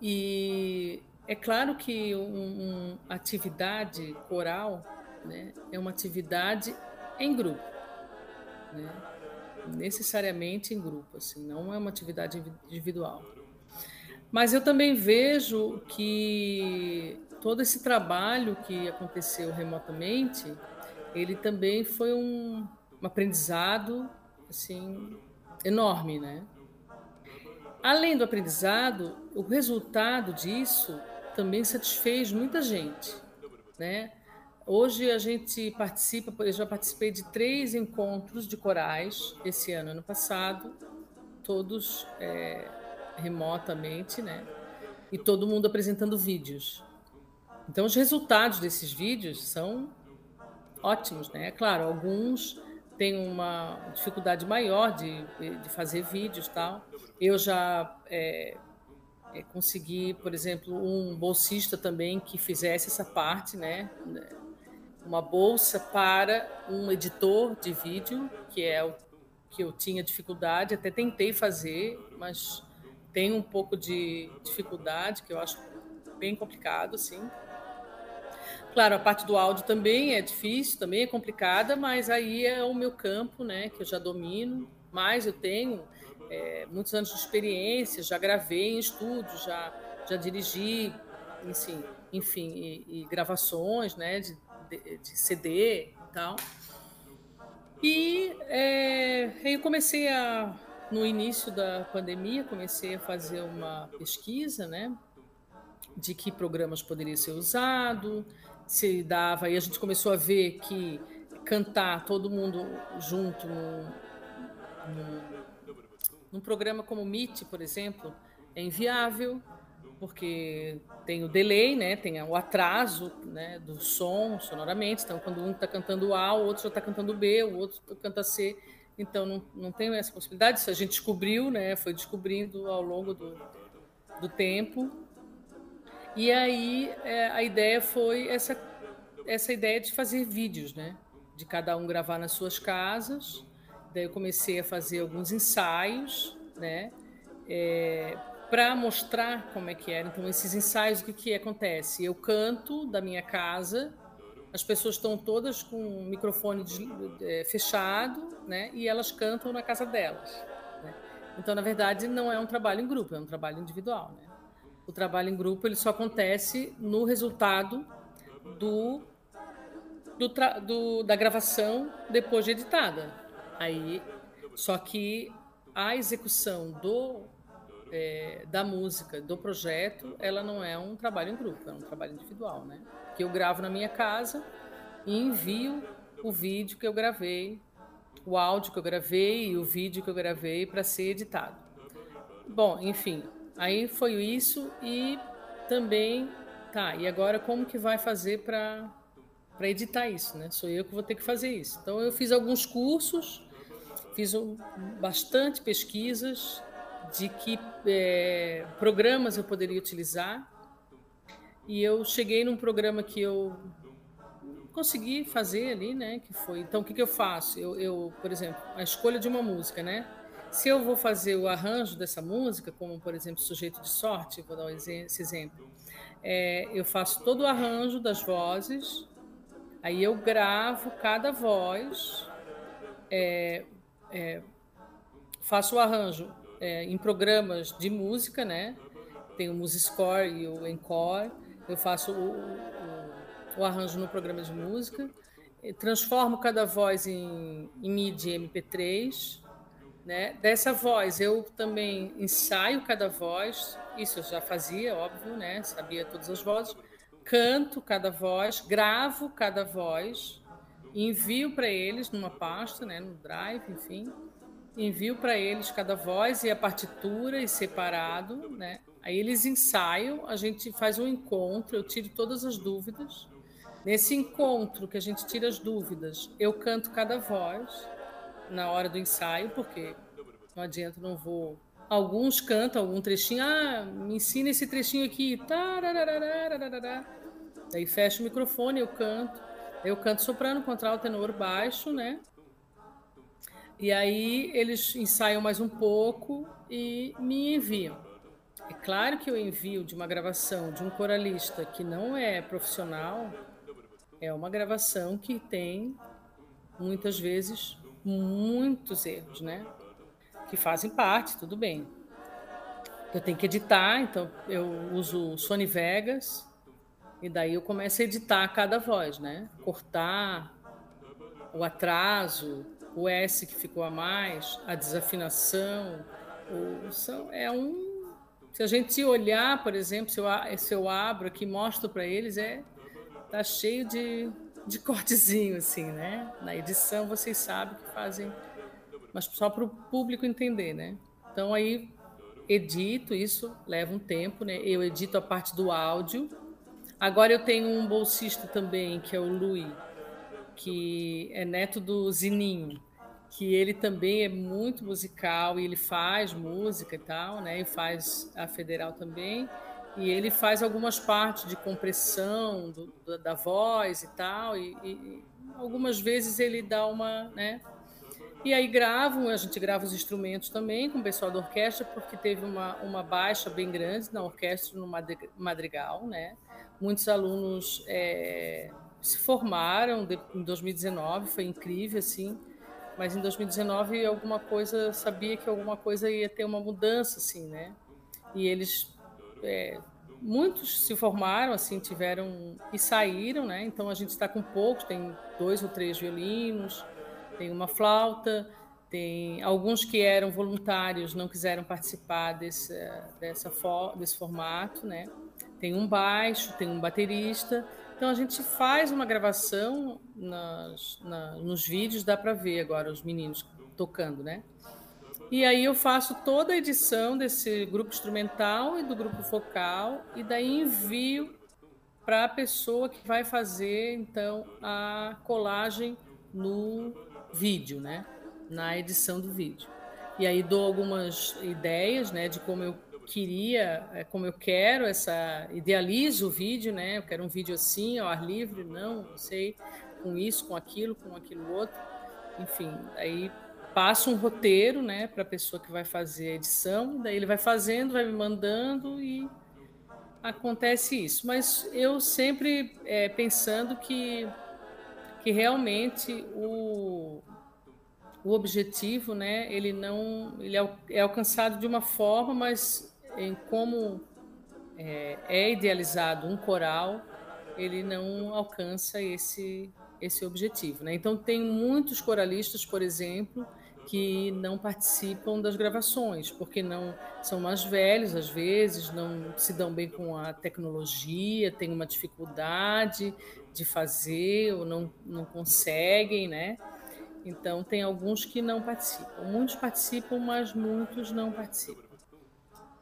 E é claro que uma um, atividade coral né, é uma atividade em grupo, né? necessariamente em grupo, assim, não é uma atividade individual. Mas eu também vejo que todo esse trabalho que aconteceu remotamente ele também foi um, um aprendizado assim enorme, né? Além do aprendizado, o resultado disso também satisfez muita gente, né? Hoje a gente participa, eu já participei de três encontros de corais esse ano, ano passado, todos é, remotamente, né? E todo mundo apresentando vídeos. Então os resultados desses vídeos são ótimos, né? Claro, alguns têm uma dificuldade maior de, de fazer vídeos tal. Eu já é, é, consegui, por exemplo, um bolsista também que fizesse essa parte, né? Uma bolsa para um editor de vídeo, que é o que eu tinha dificuldade, até tentei fazer, mas tem um pouco de dificuldade, que eu acho bem complicado, assim. Claro, a parte do áudio também é difícil, também é complicada, mas aí é o meu campo, né, que eu já domino. Mas eu tenho é, muitos anos de experiência, já gravei em estúdio, já, já dirigi, enfim, enfim e, e gravações, né, de, de, de, CD e tal. E é, eu comecei a, no início da pandemia, comecei a fazer uma pesquisa, né, de que programas poderia ser usado, se dava, e a gente começou a ver que cantar todo mundo junto num, num, programa como Meet, por exemplo, é inviável, porque tem o delay, né, tem o atraso né, do som sonoramente. Então, quando um está cantando A, o outro já está cantando B, o outro canta C. Então, não, não tem essa possibilidade. Isso a gente descobriu, né, foi descobrindo ao longo do, do tempo. E aí é, a ideia foi essa, essa ideia de fazer vídeos, né? De cada um gravar nas suas casas. Daí eu comecei a fazer alguns ensaios, né? É, para mostrar como é que era. Então, esses ensaios, o que, que acontece? Eu canto da minha casa, as pessoas estão todas com o microfone de, é, fechado, né? E elas cantam na casa delas. Né? Então, na verdade, não é um trabalho em grupo, é um trabalho individual, né? O trabalho em grupo ele só acontece no resultado do, do, do da gravação depois de editada. Aí, só que a execução do é, da música, do projeto, ela não é um trabalho em grupo, é um trabalho individual, né? Que eu gravo na minha casa e envio o vídeo que eu gravei, o áudio que eu gravei e o vídeo que eu gravei para ser editado. Bom, enfim, aí foi isso e também tá. E agora como que vai fazer para para editar isso, né? Sou eu que vou ter que fazer isso. Então eu fiz alguns cursos, fiz bastante pesquisas, de que é, programas eu poderia utilizar. E eu cheguei num programa que eu consegui fazer ali, né? Que foi. Então, o que, que eu faço? Eu, eu, por exemplo, a escolha de uma música, né? Se eu vou fazer o arranjo dessa música, como por exemplo Sujeito de Sorte, vou dar esse exemplo, é, eu faço todo o arranjo das vozes, aí eu gravo cada voz, é, é, faço o arranjo é, em programas de música, né? Tem o Musiscore e o Encore. Eu faço o, o, o arranjo no programa de música, transformo cada voz em, em MIDI MP3. Né? Dessa voz, eu também ensaio cada voz, isso eu já fazia, óbvio, né? sabia todas as vozes. Canto cada voz, gravo cada voz, envio para eles numa pasta, né? no Drive, enfim envio para eles cada voz e a partitura e separado, né? Aí eles ensaiam, a gente faz um encontro, eu tiro todas as dúvidas. Nesse encontro que a gente tira as dúvidas, eu canto cada voz na hora do ensaio, porque não adianta, não vou. Alguns cantam algum trechinho, ah, me ensina esse trechinho aqui, Daí fecho o microfone, eu canto. Eu canto soprano, contralto, tenor, baixo, né? E aí eles ensaiam mais um pouco e me enviam. É claro que eu envio de uma gravação de um coralista que não é profissional, é uma gravação que tem muitas vezes muitos erros, né? Que fazem parte, tudo bem. Eu tenho que editar, então eu uso Sony Vegas e daí eu começo a editar cada voz, né? Cortar o atraso, o S que ficou a mais, a desafinação, o, são, é um. Se a gente olhar, por exemplo, se eu, se eu abro aqui mostro para eles, é tá cheio de, de cortezinho, assim, né? Na edição vocês sabem que fazem, mas só para o público entender, né? Então aí edito isso, leva um tempo, né? Eu edito a parte do áudio. Agora eu tenho um bolsista também, que é o Louis que é neto do Zininho, que ele também é muito musical e ele faz música e tal, né? E faz a federal também. E ele faz algumas partes de compressão do, da, da, voz e tal. E, e, algumas vezes ele dá uma, né? E aí gravam, a gente grava os instrumentos também com o pessoal da orquestra, porque teve uma, uma baixa bem grande na orquestra no Madrigal, né? Muitos alunos é, se formaram em 2019, foi incrível, assim, mas em 2019 alguma coisa, sabia que alguma coisa ia ter uma mudança, assim, né? E eles, é, muitos se formaram, assim, tiveram e saíram, né? Então a gente está com poucos, tem dois ou três violinos, tem uma flauta, tem alguns que eram voluntários não quiseram participar desse, dessa, desse formato, né? Tem um baixo, tem um baterista então a gente faz uma gravação nas, na, nos vídeos, dá para ver agora os meninos tocando, né? E aí eu faço toda a edição desse grupo instrumental e do grupo focal e daí envio para a pessoa que vai fazer então a colagem no vídeo, né? Na edição do vídeo. E aí dou algumas ideias, né, de como eu queria, é, como eu quero, essa idealizo o vídeo, né? Eu quero um vídeo assim, ao ar livre, não, não sei, com isso, com aquilo, com aquilo outro. Enfim, aí passo um roteiro, né, para a pessoa que vai fazer a edição, daí ele vai fazendo, vai me mandando e acontece isso. Mas eu sempre é, pensando que, que realmente o, o objetivo, né, ele não ele é, é alcançado de uma forma, mas em como é, é idealizado um coral, ele não alcança esse esse objetivo, né? Então tem muitos coralistas, por exemplo, que não participam das gravações, porque não são mais velhos às vezes, não se dão bem com a tecnologia, têm uma dificuldade de fazer ou não, não conseguem, né? Então tem alguns que não participam. Muitos participam, mas muitos não participam.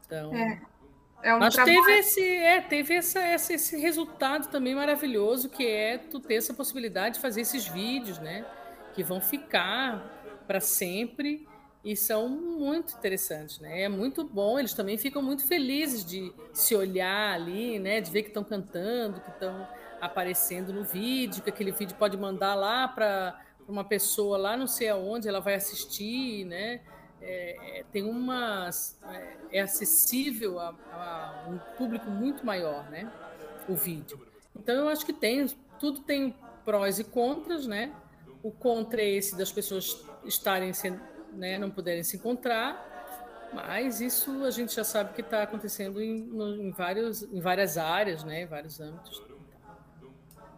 Então, é. É um Mas trabalho... teve, esse, é, teve essa, essa, esse resultado também maravilhoso, que é tu ter essa possibilidade de fazer esses vídeos, né? Que vão ficar para sempre e são muito interessantes, né? É muito bom, eles também ficam muito felizes de se olhar ali, né? De ver que estão cantando, que estão aparecendo no vídeo, que aquele vídeo pode mandar lá para uma pessoa lá não sei aonde, ela vai assistir, né? É, é tem uma é, é acessível a, a, um público muito maior, né? O vídeo. Então eu acho que tem tudo tem prós e contras, né? O contra é esse das pessoas estarem sem, né, não puderem se encontrar, mas isso a gente já sabe que está acontecendo em, em, vários, em várias áreas, né, em vários âmbitos.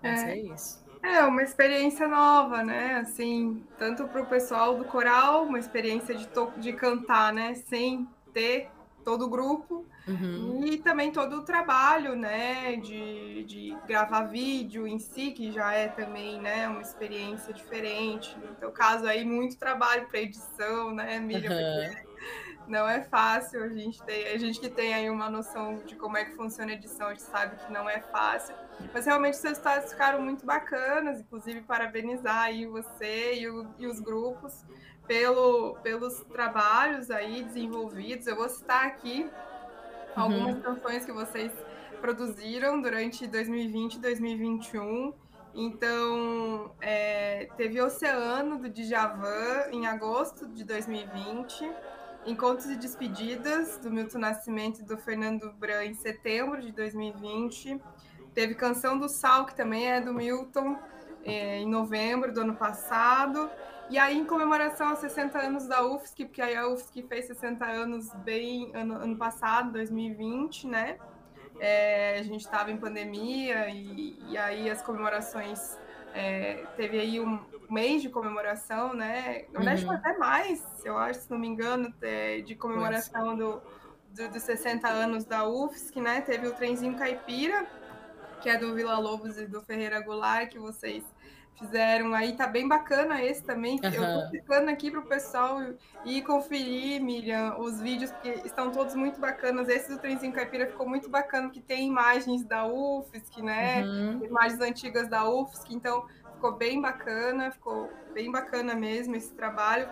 Mas é, é isso. É uma experiência nova, né? Assim, tanto para o pessoal do coral, uma experiência de, de cantar, né? Sem ter todo o grupo, Uhum. E também todo o trabalho, né, de, de gravar vídeo em si, que já é também, né, uma experiência diferente. No teu caso aí, muito trabalho para edição, né, Miriam? Uhum. Não é fácil, a gente, tem, a gente que tem aí uma noção de como é que funciona a edição, a gente sabe que não é fácil. Mas realmente os resultados ficaram muito bacanas, inclusive parabenizar aí você e, o, e os grupos pelo, pelos trabalhos aí desenvolvidos. Eu vou citar aqui algumas uhum. canções que vocês produziram durante 2020 e 2021. Então, é, teve Oceano, do Djavan, em agosto de 2020. Encontros e Despedidas, do Milton Nascimento e do Fernando Bran, em setembro de 2020. Teve Canção do Sal, que também é do Milton, é, em novembro do ano passado. E aí, em comemoração aos 60 anos da UFSC, porque aí a UFSC fez 60 anos bem ano, ano passado, 2020, né? É, a gente estava em pandemia e, e, aí as comemorações é, teve aí um mês de comemoração, né? Na verdade, uhum. até mais, eu acho, se não me engano, de comemoração do, do, dos 60 anos da UFSC, né? Teve o trenzinho caipira, que é do Vila Lobos e do Ferreira Goulart, que vocês fizeram aí, tá bem bacana esse também. Uhum. Eu tô ficando aqui pro pessoal ir conferir, Miriam, os vídeos, porque estão todos muito bacanas. Esse do Trenzinho Caipira ficou muito bacana, que tem imagens da UFSC, né? Uhum. Imagens antigas da UFSC, então ficou bem bacana, ficou bem bacana mesmo esse trabalho.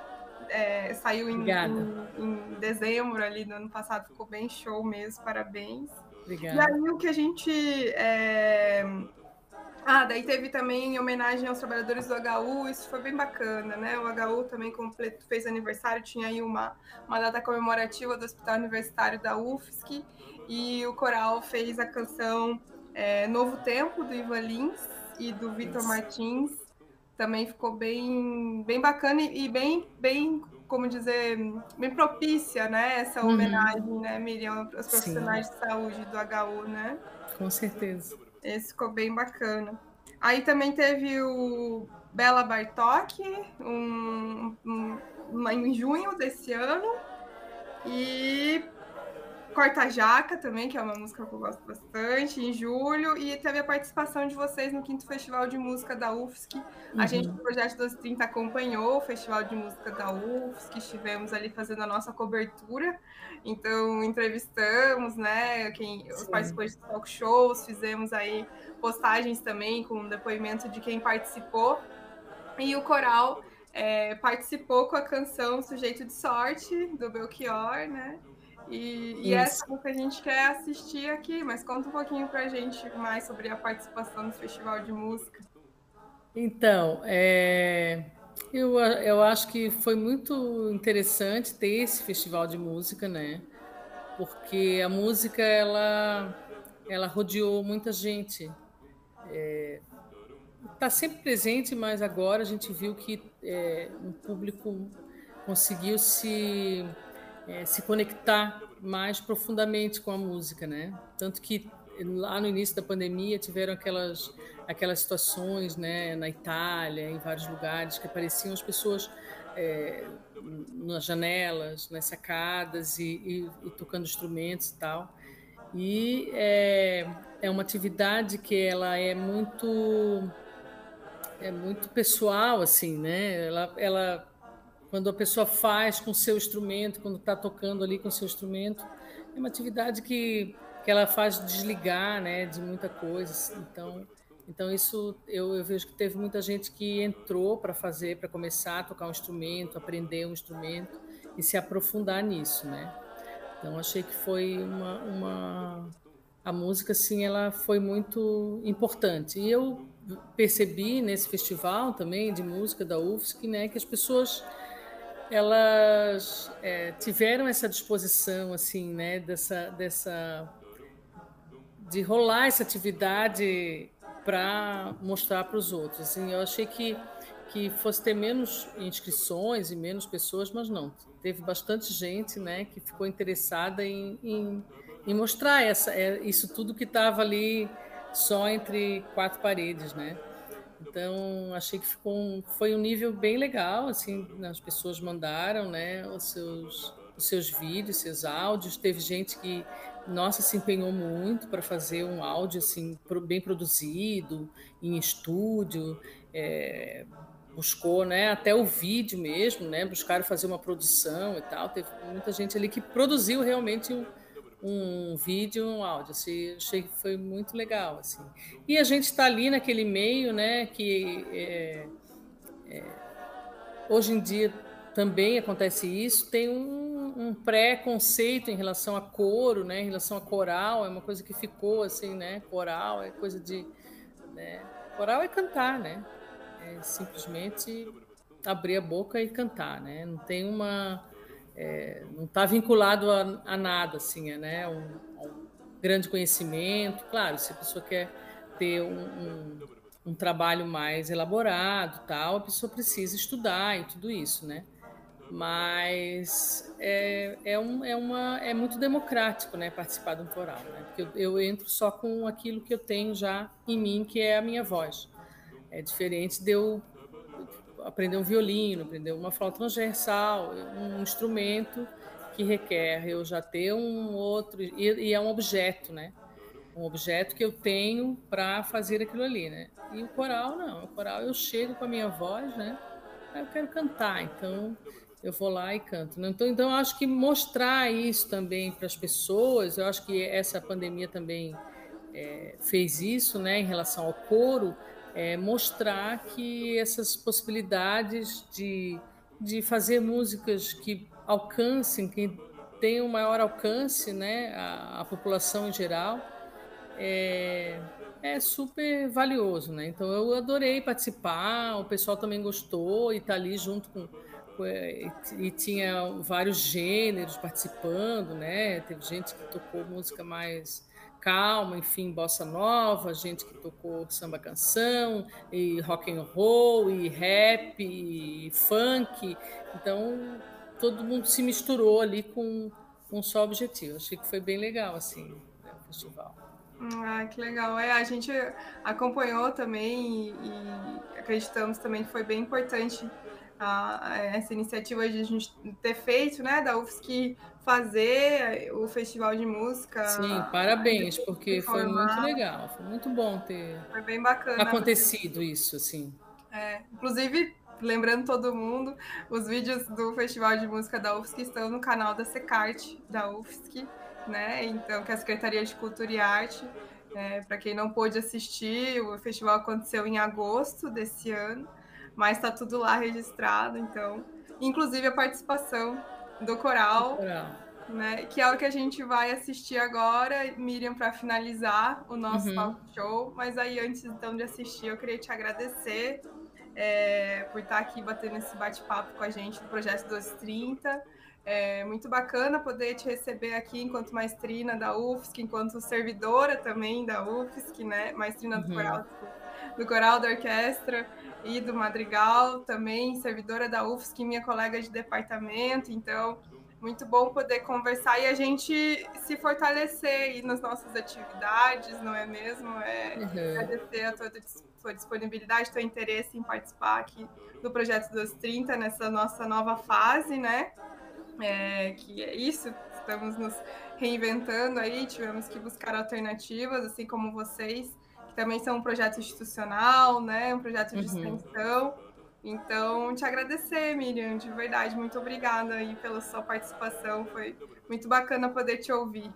É, saiu em, em, em, dezembro ali do ano passado, ficou bem show mesmo, parabéns. Obrigada. E aí o que a gente é, ah, daí teve também homenagem aos trabalhadores do HU, isso foi bem bacana, né? O HU também completo, fez aniversário, tinha aí uma, uma data comemorativa do Hospital Universitário da UFSC, e o coral fez a canção é, Novo Tempo, do Ivan Lins e do Vitor Martins. Também ficou bem, bem bacana e bem, bem, como dizer, bem propícia, né? Essa uhum. homenagem, uhum. né, Miriam, aos profissionais Sim. de saúde do HU, né? Com certeza. Esse ficou bem bacana. Aí também teve o Bela Bartok, um, um, em junho desse ano. E Corta Jaca também, que é uma música que eu gosto bastante, em julho, e teve a participação de vocês no quinto Festival de Música da UFSC. Uhum. A gente, do Projeto 1230, acompanhou o Festival de Música da UFSC, estivemos ali fazendo a nossa cobertura, então entrevistamos, né, quem, os participantes dos talk shows, fizemos aí postagens também com depoimento de quem participou, e o coral é, participou com a canção Sujeito de Sorte, do Belchior, né, E, e essa é o que a gente quer assistir aqui, mas conta um pouquinho para a gente mais sobre a participação no Festival de Música. Então, é, eu, eu acho que foi muito interessante ter esse festival de música, né? Porque a música, ela, ela rodeou muita gente. Está é, tá sempre presente, mas agora a gente viu que é, um público conseguiu se é, se conectar mais profundamente com a música, né? Tanto que lá no início da pandemia tiveram aquelas aquelas situações, né, na Itália, em vários lugares que apareciam as pessoas é, nas janelas, nas sacadas e, e, e, tocando instrumentos e tal. E é, é uma atividade que ela é muito é muito pessoal, assim, né? Ela, ela quando a pessoa faz com seu instrumento, quando está tocando ali com seu instrumento, é uma atividade que, que ela faz desligar né, de muita coisa. Então, então isso eu, eu vejo que teve muita gente que entrou para fazer, para começar a tocar um instrumento, aprender um instrumento e se aprofundar nisso, né? Então achei que foi uma, uma a música assim ela foi muito importante e eu percebi nesse festival também de música da UFSC né que as pessoas elas é, tiveram essa disposição assim né dessa dessa de rolar essa atividade para mostrar para os outros. Assim eu achei que que fosse ter menos inscrições e menos pessoas mas não. Teve bastante gente né que ficou interessada em, em, em mostrar essa é, isso tudo que estava ali só entre quatro paredes né então, achei que ficou um, foi um nível bem legal, assim, as pessoas mandaram, né, os seus, os seus vídeos, seus áudios. Teve gente que, nossa, se empenhou muito para fazer um áudio, assim, bem produzido, em estúdio, é, buscou, né, até o vídeo mesmo, né, buscaram fazer uma produção e tal. Teve muita gente ali que produziu realmente um, um vídeo, um áudio. Assim, achei que foi muito legal, assim. E a gente está ali naquele meio, né, que é, é, hoje em dia também acontece isso. Tem um, um pré-conceito em relação a coro, né, em relação a coral. É uma coisa que ficou assim, né? Coral é coisa de, né, coral é cantar, né? É simplesmente abrir a boca e cantar, né? Não tem uma é, não está vinculado a, a, nada, assim, é, né? Um, um, grande conhecimento. Claro, se a pessoa quer ter um, um, um, trabalho mais elaborado, tal, a pessoa precisa estudar e tudo isso, né? Mas é, é, um, é, uma, é muito democrático, né? Participar de um coral, né? Porque eu, eu entro só com aquilo que eu tenho já em mim, que é a minha voz. É diferente de eu aprender um violino, aprender uma flauta transversal, um instrumento que requer eu já ter um outro e, e é um objeto, né? Um objeto que eu tenho para fazer aquilo ali, né? E o coral não, o coral eu chego com a minha voz, né? eu quero cantar, então eu vou lá e canto. Né? Então, então acho que mostrar isso também para as pessoas, eu acho que essa pandemia também é, fez isso, né? Em relação ao coro, é, mostrar que essas possibilidades de, de fazer músicas que alcancem, que tenham maior alcance, né, a, a população em geral, é, é, super valioso, né? Então eu adorei participar, o pessoal também gostou e está ali junto com, e, e tinha vários gêneros participando, né? Teve gente que tocou música mais calma, enfim, bossa nova, gente que tocou samba canção, e rock and roll, e rap, e funk. Então, todo mundo se misturou ali com um só objetivo. Achei que foi bem legal, assim, né, o festival. Ah, que legal. É, a gente acompanhou também e, e acreditamos também que foi bem importante a, essa iniciativa de a gente ter feito, né, da UFSC fazer o festival de música. Sim, parabéns, porque foi muito legal, foi muito bom ter foi bem bacana acontecido isso, assim. É, inclusive, lembrando todo mundo, os vídeos do Festival de Música da UFSC estão no canal da Secart da UFSC, né? Então, que é a Secretaria de Cultura e Arte. É, Para quem não pôde assistir, o festival aconteceu em agosto desse ano, mas está tudo lá registrado, então, inclusive a participação do coral, né? Que é o que a gente vai assistir agora, Miriam, para finalizar o nosso uhum. talk show. Mas aí, antes então de assistir, eu queria te agradecer é, por estar aqui batendo esse bate-papo com a gente do Projeto 230. É muito bacana poder te receber aqui enquanto maestrina da UFSC, enquanto servidora também da UFSC, né? Maestrina uhum. do, coral, do coral da orquestra e do madrigal, também servidora da UFSC, minha colega de departamento. Então, muito bom poder conversar e a gente se fortalecer aí nas nossas atividades, não é mesmo? É uhum. agradecer a tua, tua disponibilidade, teu interesse em participar aqui do Projeto dos 30 nessa nossa nova fase, né? É, que é isso, estamos nos reinventando aí, tivemos que buscar alternativas, assim como vocês, que também são um projeto institucional, né? Um projeto de uhum. extensão. Então, te agradecer, Miriam, de verdade, muito obrigada aí pela sua participação, foi muito bacana poder te ouvir.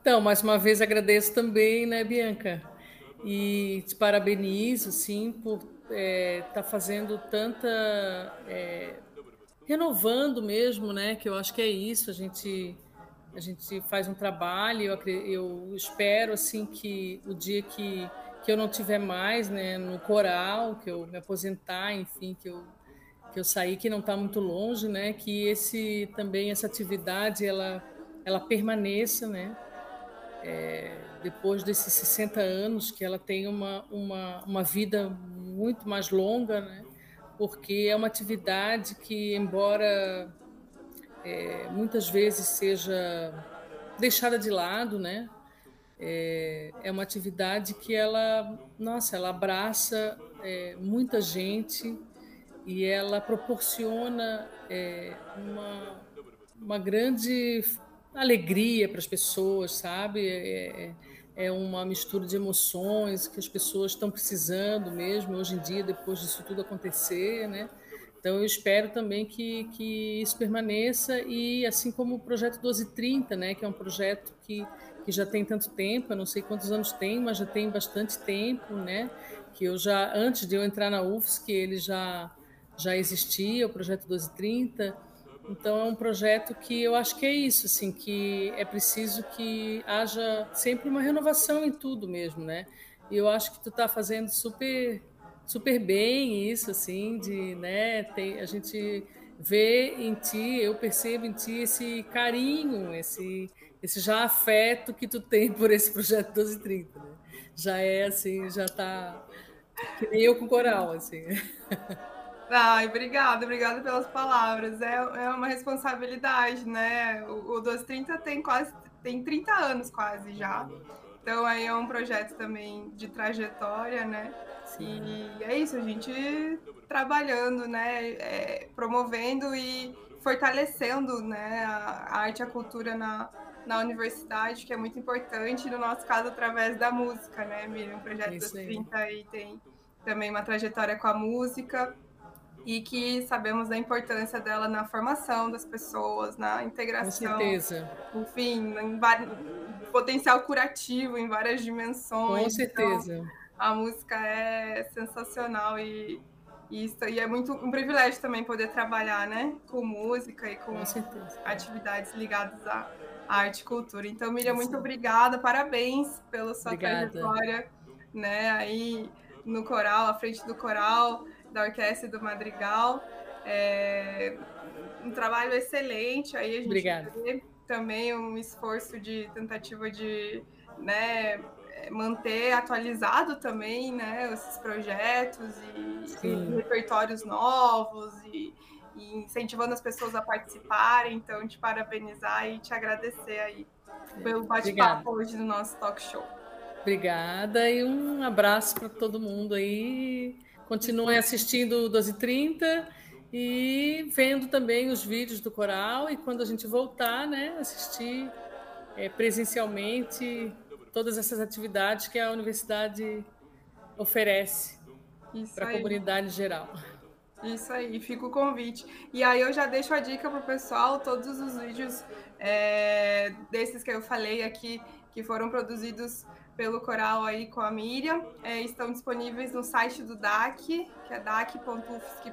Então, mais uma vez agradeço também, né, Bianca? E te parabenizo, sim, por estar é, tá fazendo tanta. É, renovando mesmo, né? Que eu acho que é isso, a gente. A gente faz um trabalho, eu, eu espero assim que o dia que que eu não tiver mais né, no coral, que eu me aposentar, enfim, que eu, que eu sair, que não está muito longe, né, que esse também essa atividade ela, ela permaneça, né, é, depois desses 60 anos, que ela tenha uma, uma, uma vida muito mais longa, né, porque é uma atividade que, embora é, muitas vezes seja deixada de lado, né, é, é uma atividade que ela, nossa, ela abraça é, muita gente e ela proporciona é, uma, uma grande alegria para as pessoas, sabe? É, é, é uma mistura de emoções que as pessoas estão precisando mesmo hoje em dia, depois disso tudo acontecer, né? Então, eu espero também que, que isso permaneça e assim como o projeto 1230, né, que é um projeto que que já tem tanto tempo, eu não sei quantos anos tem, mas já tem bastante tempo, né? Que eu já, antes de eu entrar na UFSC, ele já, já existia, o projeto 1230. Então é um projeto que eu acho que é isso, assim, que é preciso que haja sempre uma renovação em tudo mesmo, né? E eu acho que tu está fazendo super super bem isso, assim, de, né, tem, a gente vê em ti, eu percebo em ti esse carinho, esse esse já afeto que tu tem por esse projeto 1230, né? Já é assim, já tá que nem eu com coral, assim. Ai, obrigada, obrigada pelas palavras. É, é uma responsabilidade, né? O, o 1230 tem quase tem 30 anos quase já. Então aí é um projeto também de trajetória, né? Sim. E é isso, a gente trabalhando, né? É, promovendo e fortalecendo né, a arte e a cultura na, na universidade, que é muito importante, no nosso caso, através da música, né, Miriam? O projeto dos 30 aí tem também uma trajetória com a música e que sabemos da importância dela na formação das pessoas, na integração. Com certeza. Enfim, em potencial curativo em várias dimensões. Com certeza. Então, a música é sensacional e, e, isso, e é muito um privilégio também poder trabalhar, né, com música e com, com atividades ligadas a arte e cultura. Então, Miriam, muito obrigada, parabéns pela sua obrigada. trajetória, né, aí no coral, à frente do coral, da orquestra e do madrigal. É um trabalho excelente, aí a gente obrigada. vê também um esforço de tentativa de, né, manter atualizado também, né, esses projetos e, e repertórios novos e e incentivando as pessoas a participarem. Então, te parabenizar e te agradecer aí pelo bate-papo hoje no nosso talk show. Obrigada e um abraço para todo mundo aí. Continuem assistindo o 1230 e vendo também os vídeos do coral e quando a gente voltar, né, assistir é, presencialmente todas essas atividades que a universidade oferece para a comunidade geral. Isso aí, fica o convite. E aí eu já deixo a dica pro pessoal, todos os vídeos é, desses que eu falei aqui, que foram produzidos pelo coral aí com a Miriam, é, estão disponíveis no site do DAC, que é dac.ufsc.br.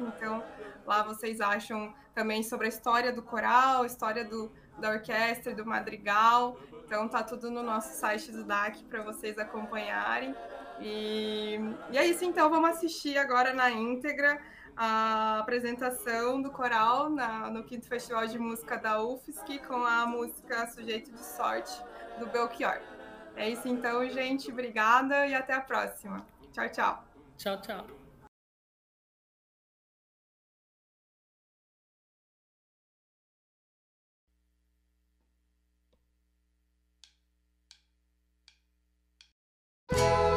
Então, lá vocês acham também sobre a história do coral, história do, da orquestra, do madrigal. Então, tá tudo no nosso site do DAC para vocês acompanharem. E, e é isso, então, vamos assistir agora na íntegra a apresentação do coral na, no quinto Festival de Música da UFSC com a música Sujeito de Sorte do Belchior. É isso então, gente. Obrigada e até a próxima. Tchau, tchau. Tchau, tchau. you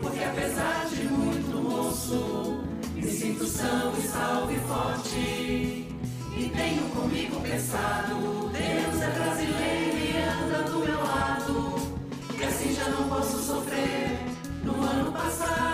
porque apesar de muito moço, me sinto são e salvo e forte. E tenho comigo pensado, Deus é brasileiro e anda do meu lado, que assim já não posso sofrer no ano passado.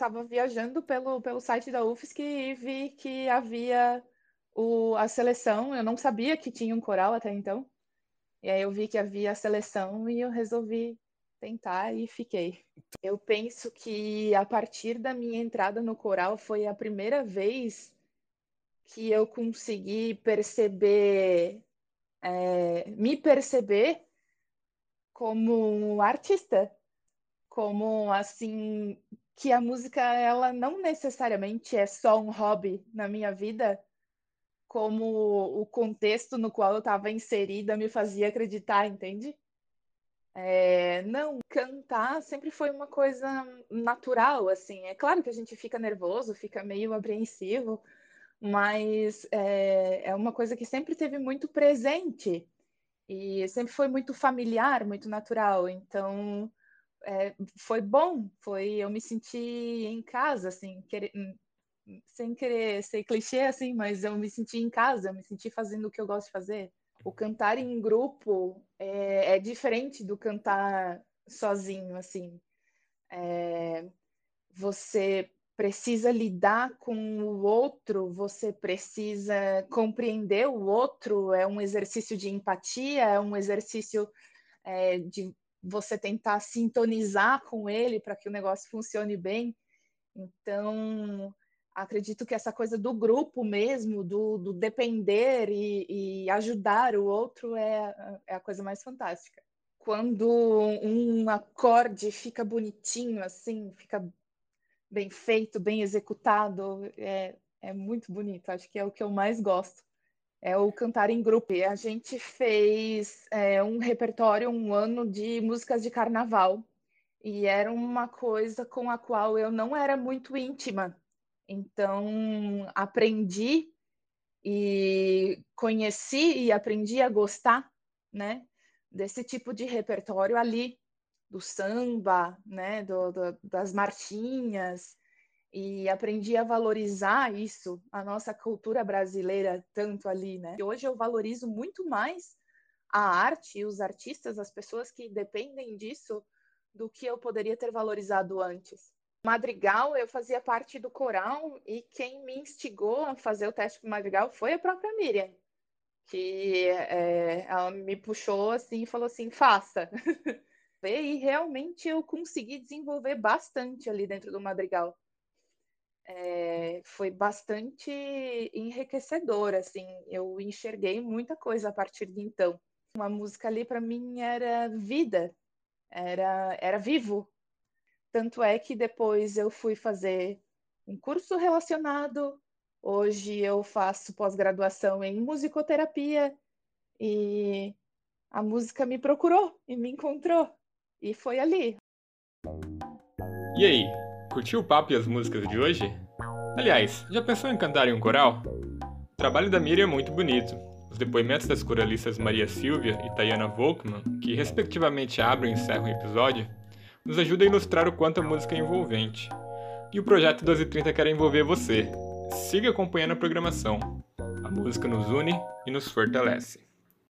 Estava viajando pelo, pelo site da UFSC e vi que havia o, a seleção. Eu não sabia que tinha um coral até então. E aí eu vi que havia a seleção e eu resolvi tentar e fiquei. Eu penso que a partir da minha entrada no coral foi a primeira vez que eu consegui perceber, é, me perceber como artista, como assim que a música ela não necessariamente é só um hobby na minha vida, como o contexto no qual eu estava inserida me fazia acreditar, entende? É, não, cantar sempre foi uma coisa natural, assim. É claro que a gente fica nervoso, fica meio apreensivo, mas é, é uma coisa que sempre teve muito presente e sempre foi muito familiar, muito natural. Então, é, foi bom, foi eu me senti em casa, assim, querer, sem querer ser clichê assim, mas eu me senti em casa, eu me senti fazendo o que eu gosto de fazer. O cantar em grupo é, é diferente do cantar sozinho, assim. É, você precisa lidar com o outro, você precisa compreender o outro, é um exercício de empatia, é um exercício é, de você tentar sintonizar com ele para que o negócio funcione bem. Então, acredito que essa coisa do grupo mesmo, do, do depender e, e, ajudar o outro é, é a coisa mais fantástica. Quando um acorde fica bonitinho, assim, fica bem feito, bem executado, é, é muito bonito. Acho que é o que eu mais gosto. É o cantar em grupo. E a gente fez é, um repertório um ano de músicas de carnaval. E era uma coisa com a qual eu não era muito íntima então, aprendi e conheci e aprendi a gostar, né, desse tipo de repertório ali, do samba, né, do, do, das marchinhas, e aprendi a valorizar isso, a nossa cultura brasileira tanto ali, né. E hoje eu valorizo muito mais a arte os artistas, as pessoas que dependem disso, do que eu poderia ter valorizado antes. Madrigal, eu fazia parte do coral e quem me instigou a fazer o teste com Madrigal foi a própria Miriam, que é, ela me puxou assim e falou assim, faça. e realmente eu consegui desenvolver bastante ali dentro do Madrigal. É, foi bastante enriquecedor, assim, eu enxerguei muita coisa a partir de então. Uma música ali para mim era vida, era, era vivo, tanto é que depois eu fui fazer um curso relacionado. Hoje eu faço pós-graduação em musicoterapia e a música me procurou e me encontrou. E foi ali. E aí, curtiu o papo e as músicas de hoje? Aliás, já pensou em cantar em um coral? O trabalho da Miriam é muito bonito. Os depoimentos das coralistas Maria Silvia e Tayana Volkmann, que respectivamente abrem e encerram o episódio, nos ajuda a ilustrar o quanto a música é envolvente. E o projeto 1230 quer envolver você. Siga acompanhando a programação. A música nos une e nos fortalece.